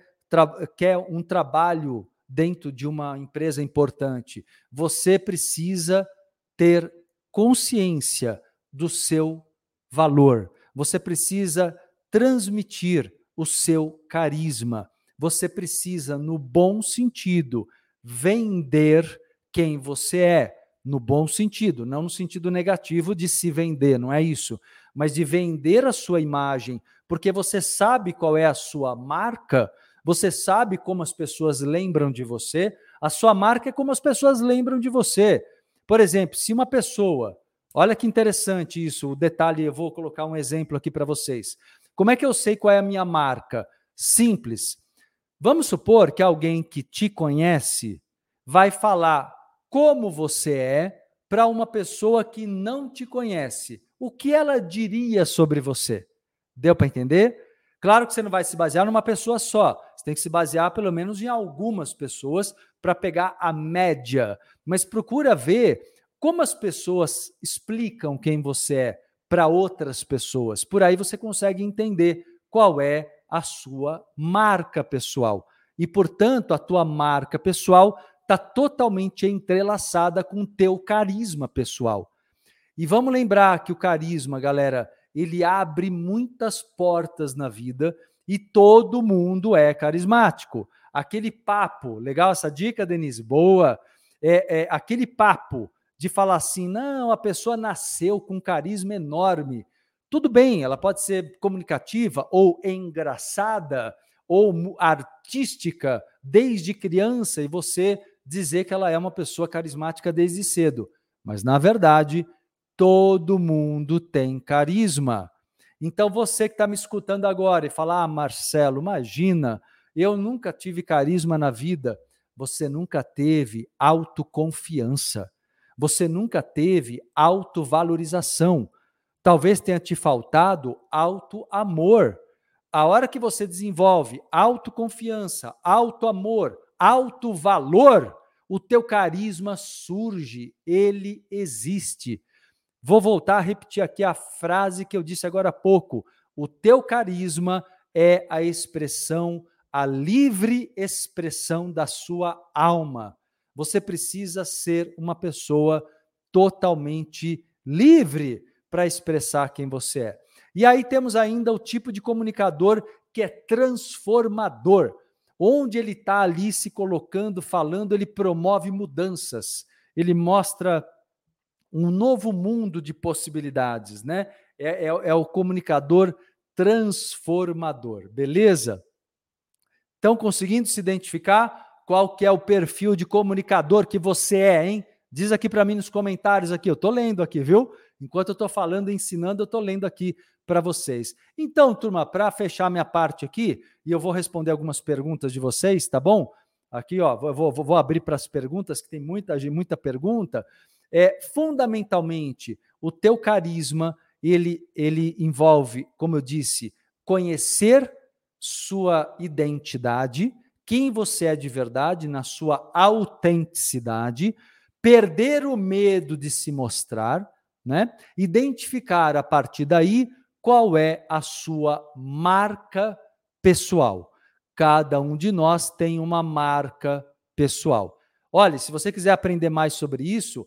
quer um trabalho dentro de uma empresa importante, você precisa ter consciência do seu valor. Você precisa transmitir o seu carisma. Você precisa, no bom sentido, vender quem você é. No bom sentido, não no sentido negativo de se vender, não é isso. Mas de vender a sua imagem, porque você sabe qual é a sua marca, você sabe como as pessoas lembram de você, a sua marca é como as pessoas lembram de você. Por exemplo, se uma pessoa, olha que interessante isso, o detalhe, eu vou colocar um exemplo aqui para vocês. Como é que eu sei qual é a minha marca? Simples. Vamos supor que alguém que te conhece vai falar como você é para uma pessoa que não te conhece. O que ela diria sobre você? Deu para entender? Claro que você não vai se basear numa pessoa só. Você tem que se basear pelo menos em algumas pessoas para pegar a média. Mas procura ver como as pessoas explicam quem você é para outras pessoas. Por aí você consegue entender qual é a sua marca pessoal. E, portanto, a tua marca pessoal está totalmente entrelaçada com o teu carisma pessoal. E vamos lembrar que o carisma, galera, ele abre muitas portas na vida e todo mundo é carismático. Aquele papo, legal essa dica, Denise? Boa. É, é aquele papo de falar assim: não, a pessoa nasceu com um carisma enorme. Tudo bem, ela pode ser comunicativa ou engraçada ou artística desde criança e você dizer que ela é uma pessoa carismática desde cedo. Mas, na verdade, todo mundo tem carisma. Então, você que está me escutando agora e fala, ah, Marcelo, imagina, eu nunca tive carisma na vida. Você nunca teve autoconfiança. Você nunca teve autovalorização. Talvez tenha te faltado auto-amor. A hora que você desenvolve autoconfiança, auto-amor, auto-valor, o teu carisma surge, ele existe. Vou voltar a repetir aqui a frase que eu disse agora há pouco. O teu carisma é a expressão, a livre expressão da sua alma. Você precisa ser uma pessoa totalmente livre para expressar quem você é. E aí temos ainda o tipo de comunicador que é transformador, onde ele está ali se colocando, falando, ele promove mudanças, ele mostra um novo mundo de possibilidades, né? É, é, é o comunicador transformador, beleza? Estão conseguindo se identificar qual que é o perfil de comunicador que você é, hein? Diz aqui para mim nos comentários aqui, eu estou lendo aqui, viu? Enquanto eu estou falando, ensinando, eu estou lendo aqui para vocês. Então, turma, para fechar minha parte aqui, e eu vou responder algumas perguntas de vocês, tá bom? Aqui, ó, vou, vou, vou abrir para as perguntas, que tem muita, muita pergunta é fundamentalmente o teu carisma, ele, ele envolve, como eu disse, conhecer sua identidade, quem você é de verdade, na sua autenticidade, perder o medo de se mostrar, né? Identificar a partir daí qual é a sua marca pessoal. Cada um de nós tem uma marca pessoal. Olha, se você quiser aprender mais sobre isso,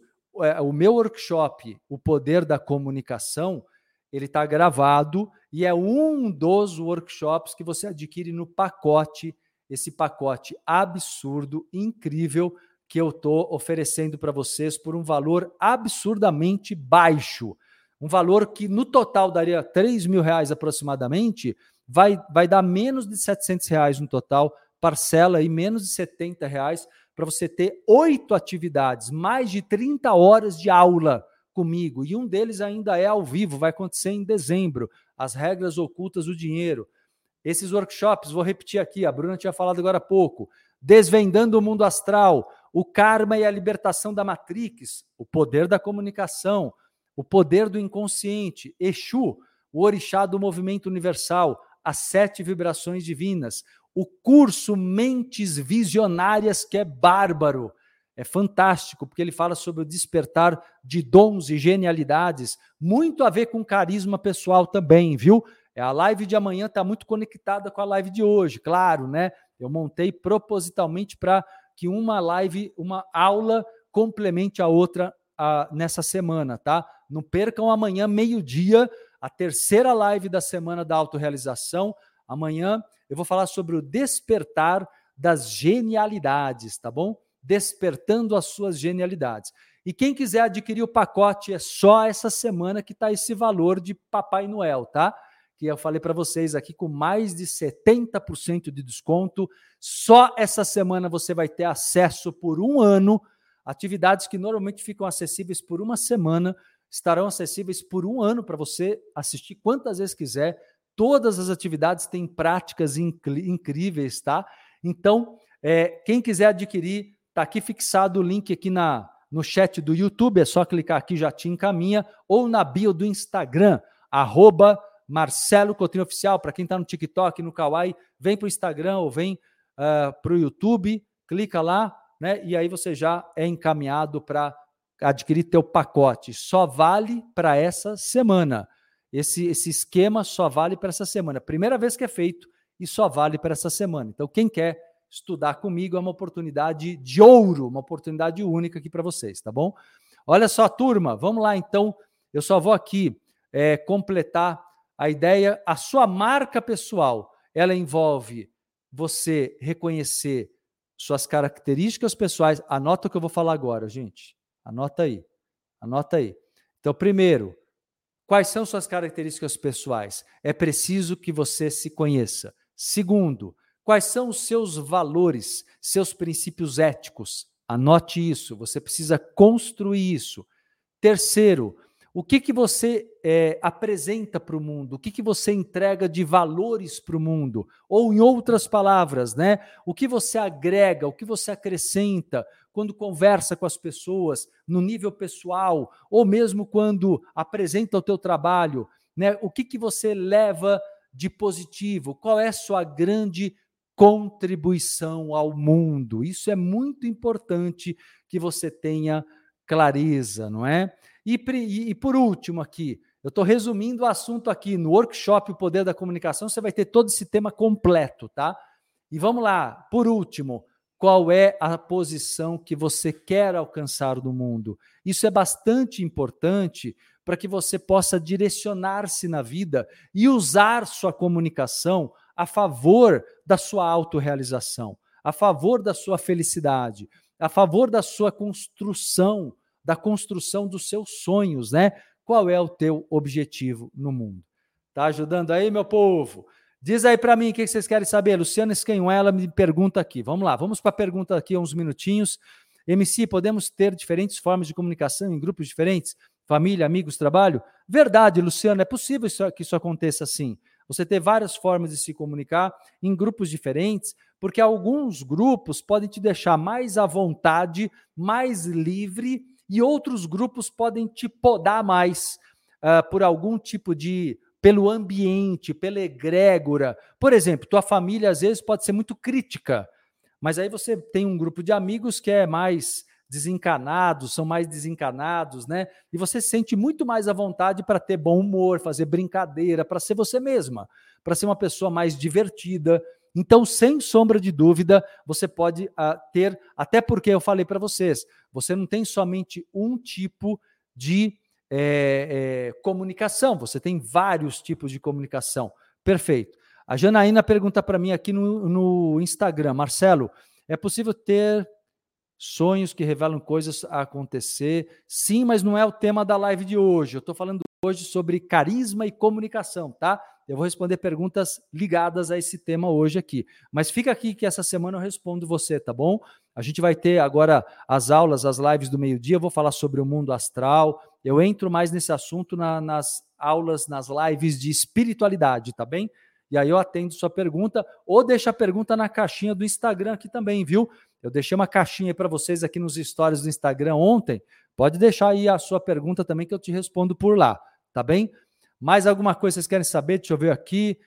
o meu workshop, O Poder da Comunicação, ele está gravado e é um dos workshops que você adquire no pacote, esse pacote absurdo, incrível, que eu estou oferecendo para vocês por um valor absurdamente baixo. Um valor que no total daria 3 mil reais aproximadamente, vai, vai dar menos de 700 reais no total parcela aí menos de 70 reais para você ter oito atividades, mais de 30 horas de aula comigo. E um deles ainda é ao vivo, vai acontecer em dezembro. As regras ocultas do dinheiro. Esses workshops, vou repetir aqui, a Bruna tinha falado agora há pouco. Desvendando o mundo astral, o karma e a libertação da matrix, o poder da comunicação, o poder do inconsciente, Exu, o orixá do movimento universal, as sete vibrações divinas, o curso Mentes Visionárias, que é bárbaro. É fantástico, porque ele fala sobre o despertar de dons e genialidades, muito a ver com carisma pessoal também, viu? É, a live de amanhã está muito conectada com a live de hoje, claro, né? Eu montei propositalmente para que uma live, uma aula complemente a outra a, nessa semana, tá? Não percam amanhã, meio-dia, a terceira live da semana da autorrealização. Amanhã eu vou falar sobre o despertar das genialidades, tá bom? Despertando as suas genialidades. E quem quiser adquirir o pacote, é só essa semana que está esse valor de Papai Noel, tá? que eu falei para vocês aqui com mais de 70% de desconto. Só essa semana você vai ter acesso por um ano. Atividades que normalmente ficam acessíveis por uma semana estarão acessíveis por um ano para você assistir quantas vezes quiser. Todas as atividades têm práticas incríveis, tá? Então, é, quem quiser adquirir, está aqui fixado o link aqui na, no chat do YouTube, é só clicar aqui, já te encaminha, ou na bio do Instagram, arroba Marcelo Coutinho Oficial. Para quem está no TikTok, no Kawaii, vem para o Instagram ou vem uh, YouTube, clica lá, né? E aí você já é encaminhado para adquirir teu pacote. Só vale para essa semana. Esse, esse esquema só vale para essa semana. Primeira vez que é feito e só vale para essa semana. Então, quem quer estudar comigo é uma oportunidade de ouro, uma oportunidade única aqui para vocês, tá bom? Olha só, turma, vamos lá então. Eu só vou aqui é, completar a ideia, a sua marca pessoal, ela envolve você reconhecer suas características pessoais. Anota o que eu vou falar agora, gente. Anota aí. Anota aí. Então, primeiro, quais são suas características pessoais? É preciso que você se conheça. Segundo, quais são os seus valores, seus princípios éticos? Anote isso. Você precisa construir isso. Terceiro, o que, que você é, apresenta para o mundo? O que, que você entrega de valores para o mundo? Ou, em outras palavras, né, o que você agrega, o que você acrescenta quando conversa com as pessoas no nível pessoal, ou mesmo quando apresenta o teu trabalho? Né, o que, que você leva de positivo? Qual é a sua grande contribuição ao mundo? Isso é muito importante que você tenha clareza, não é? E, e, e por último aqui, eu estou resumindo o assunto aqui no workshop O Poder da Comunicação, você vai ter todo esse tema completo, tá? E vamos lá, por último, qual é a posição que você quer alcançar no mundo? Isso é bastante importante para que você possa direcionar-se na vida e usar sua comunicação a favor da sua autorrealização, a favor da sua felicidade, a favor da sua construção da construção dos seus sonhos, né? Qual é o teu objetivo no mundo? Tá ajudando aí, meu povo? Diz aí para mim o que vocês querem saber. Luciana Escanhuela me pergunta aqui. Vamos lá, vamos para a pergunta aqui uns minutinhos. MC, podemos ter diferentes formas de comunicação em grupos diferentes? Família, amigos, trabalho? Verdade, Luciana, é possível que isso aconteça assim. Você ter várias formas de se comunicar em grupos diferentes, porque alguns grupos podem te deixar mais à vontade, mais livre e outros grupos podem te podar mais uh, por algum tipo de pelo ambiente, pela egrégora. Por exemplo, tua família às vezes pode ser muito crítica, mas aí você tem um grupo de amigos que é mais desencanados, são mais desencanados, né? E você se sente muito mais à vontade para ter bom humor, fazer brincadeira, para ser você mesma, para ser uma pessoa mais divertida, então, sem sombra de dúvida, você pode uh, ter, até porque eu falei para vocês, você não tem somente um tipo de é, é, comunicação, você tem vários tipos de comunicação. Perfeito. A Janaína pergunta para mim aqui no, no Instagram, Marcelo, é possível ter sonhos que revelam coisas a acontecer? Sim, mas não é o tema da live de hoje. Eu estou falando hoje sobre carisma e comunicação, tá? Eu vou responder perguntas ligadas a esse tema hoje aqui. Mas fica aqui que essa semana eu respondo você, tá bom? A gente vai ter agora as aulas, as lives do meio-dia. Eu vou falar sobre o mundo astral. Eu entro mais nesse assunto na, nas aulas, nas lives de espiritualidade, tá bem? E aí eu atendo sua pergunta ou deixa a pergunta na caixinha do Instagram aqui também, viu? Eu deixei uma caixinha para vocês aqui nos stories do Instagram ontem. Pode deixar aí a sua pergunta também que eu te respondo por lá, tá bem? Mais alguma coisa vocês querem saber? Deixa eu ver aqui.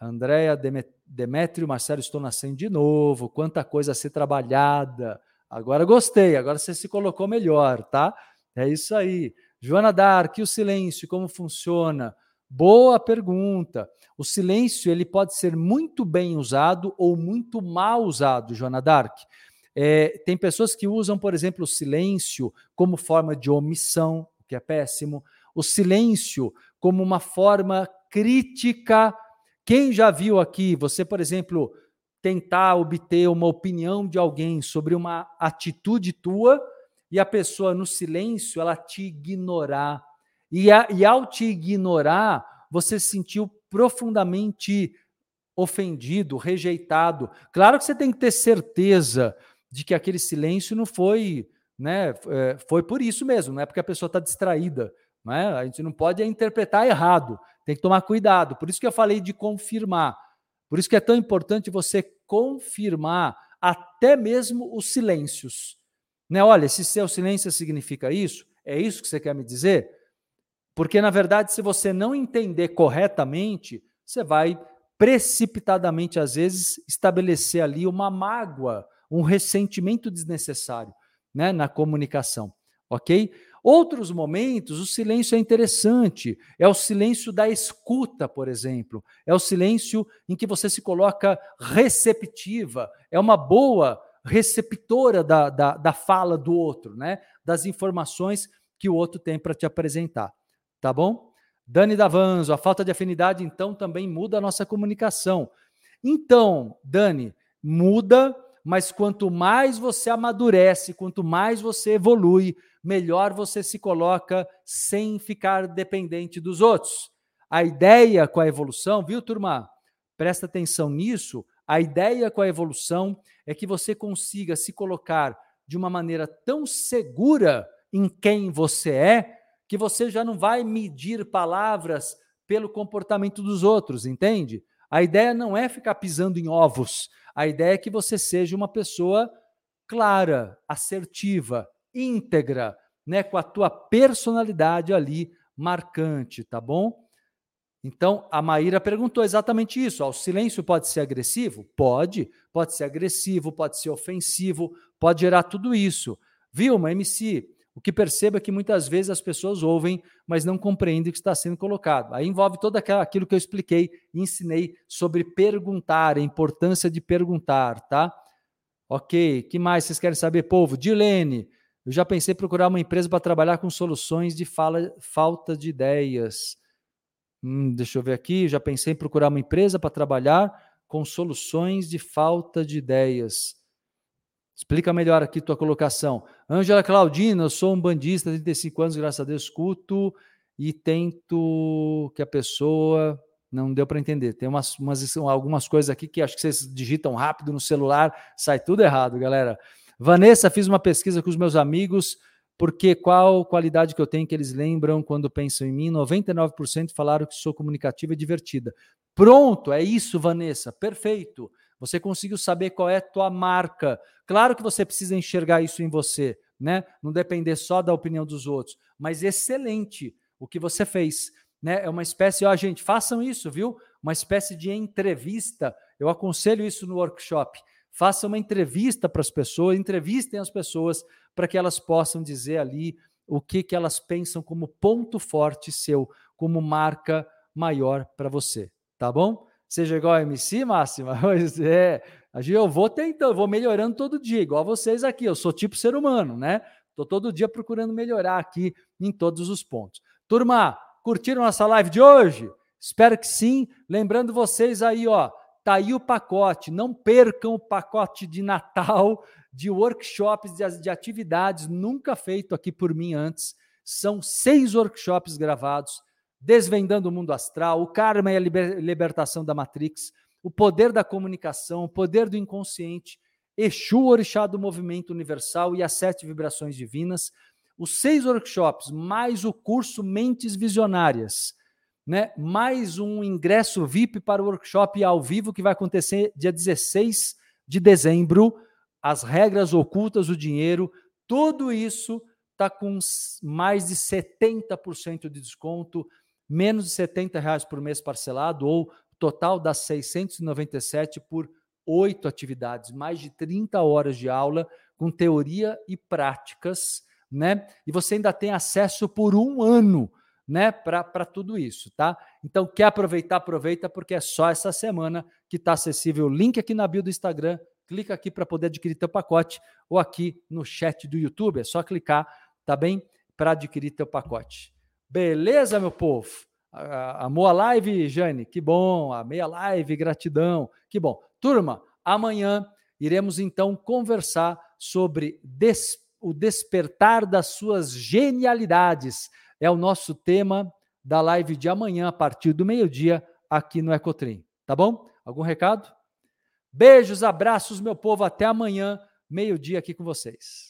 Andréia, Demétrio, Marcelo, estou nascendo de novo. Quanta coisa a ser trabalhada. Agora gostei, agora você se colocou melhor, tá? É isso aí. Joana Dark, e o silêncio, como funciona? Boa pergunta. O silêncio ele pode ser muito bem usado ou muito mal usado, Joana Dark. É, tem pessoas que usam, por exemplo, o silêncio como forma de omissão, o que é péssimo. O silêncio como uma forma crítica. Quem já viu aqui, você, por exemplo, tentar obter uma opinião de alguém sobre uma atitude tua e a pessoa no silêncio ela te ignorar e, a, e ao te ignorar, você se sentiu profundamente ofendido, rejeitado. Claro que você tem que ter certeza de que aquele silêncio não foi, né, é, foi por isso mesmo, não é porque a pessoa está distraída. Né? A gente não pode interpretar errado, tem que tomar cuidado. Por isso que eu falei de confirmar. Por isso que é tão importante você confirmar até mesmo os silêncios. Né? Olha, se seu silêncio significa isso, é isso que você quer me dizer? Porque, na verdade, se você não entender corretamente, você vai precipitadamente, às vezes, estabelecer ali uma mágoa, um ressentimento desnecessário né, na comunicação. Ok? Outros momentos, o silêncio é interessante. É o silêncio da escuta, por exemplo. É o silêncio em que você se coloca receptiva. É uma boa receptora da, da, da fala do outro, né? das informações que o outro tem para te apresentar tá bom? Dani Davanzo, a falta de afinidade então também muda a nossa comunicação. Então, Dani, muda, mas quanto mais você amadurece, quanto mais você evolui, melhor você se coloca sem ficar dependente dos outros. A ideia com a evolução, viu, turma? Presta atenção nisso. A ideia com a evolução é que você consiga se colocar de uma maneira tão segura em quem você é que você já não vai medir palavras pelo comportamento dos outros, entende? A ideia não é ficar pisando em ovos. A ideia é que você seja uma pessoa clara, assertiva, íntegra, né, com a tua personalidade ali marcante, tá bom? Então, a Maíra perguntou exatamente isso. o silêncio pode ser agressivo? Pode. Pode ser agressivo, pode ser ofensivo, pode gerar tudo isso. Vilma, MC, o que percebo é que muitas vezes as pessoas ouvem, mas não compreendem o que está sendo colocado. Aí envolve todo aquilo que eu expliquei e ensinei sobre perguntar, a importância de perguntar, tá? Ok, que mais vocês querem saber, povo? Dilene, eu já pensei em procurar uma empresa para trabalhar com soluções de fala, falta de ideias. Hum, deixa eu ver aqui, já pensei em procurar uma empresa para trabalhar com soluções de falta de ideias. Explica melhor aqui tua colocação. Ângela Claudina, eu sou um bandista, 35 anos, graças a Deus, escuto e tento que a pessoa. Não deu para entender. Tem umas, umas, algumas coisas aqui que acho que vocês digitam rápido no celular, sai tudo errado, galera. Vanessa, fiz uma pesquisa com os meus amigos, porque qual qualidade que eu tenho que eles lembram quando pensam em mim? 99% falaram que sou comunicativa e divertida. Pronto, é isso, Vanessa. Perfeito. Você conseguiu saber qual é a tua marca. Claro que você precisa enxergar isso em você, né? Não depender só da opinião dos outros, mas excelente o que você fez, né? É uma espécie, ó, gente, façam isso, viu? Uma espécie de entrevista. Eu aconselho isso no workshop. Faça uma entrevista para as pessoas, entrevistem as pessoas para que elas possam dizer ali o que, que elas pensam como ponto forte seu, como marca maior para você, tá bom? seja igual a MC, Máxima? Pois é. Eu vou tentando, vou melhorando todo dia, igual vocês aqui. Eu sou tipo ser humano, né? Estou todo dia procurando melhorar aqui em todos os pontos. Turma, curtiram nossa live de hoje? Espero que sim. Lembrando vocês aí, ó, tá aí o pacote. Não percam o pacote de Natal de workshops de, de atividades nunca feito aqui por mim antes. São seis workshops gravados Desvendando o Mundo Astral, o Karma e a Libertação da Matrix, o Poder da Comunicação, o Poder do Inconsciente, Exu, Orixá do Movimento Universal e as Sete Vibrações Divinas, os seis workshops, mais o curso Mentes Visionárias, né? mais um ingresso VIP para o workshop ao vivo que vai acontecer dia 16 de dezembro, as regras ocultas do dinheiro, tudo isso está com mais de 70% de desconto, menos de 70 reais por mês parcelado, ou total das 697 por oito atividades, mais de 30 horas de aula com teoria e práticas né? E você ainda tem acesso por um ano, né? Para tudo isso, tá? Então, quer aproveitar, aproveita, porque é só essa semana que está acessível. O link aqui na bio do Instagram. Clica aqui para poder adquirir teu pacote ou aqui no chat do YouTube. É só clicar, tá bem? Para adquirir teu pacote. Beleza, meu povo? Amou a live, Jane? Que bom. Amei a live, gratidão. Que bom. Turma, amanhã iremos então conversar sobre despesa o despertar das suas genialidades. É o nosso tema da live de amanhã, a partir do meio-dia, aqui no Ecotrim. Tá bom? Algum recado? Beijos, abraços, meu povo. Até amanhã, meio-dia, aqui com vocês.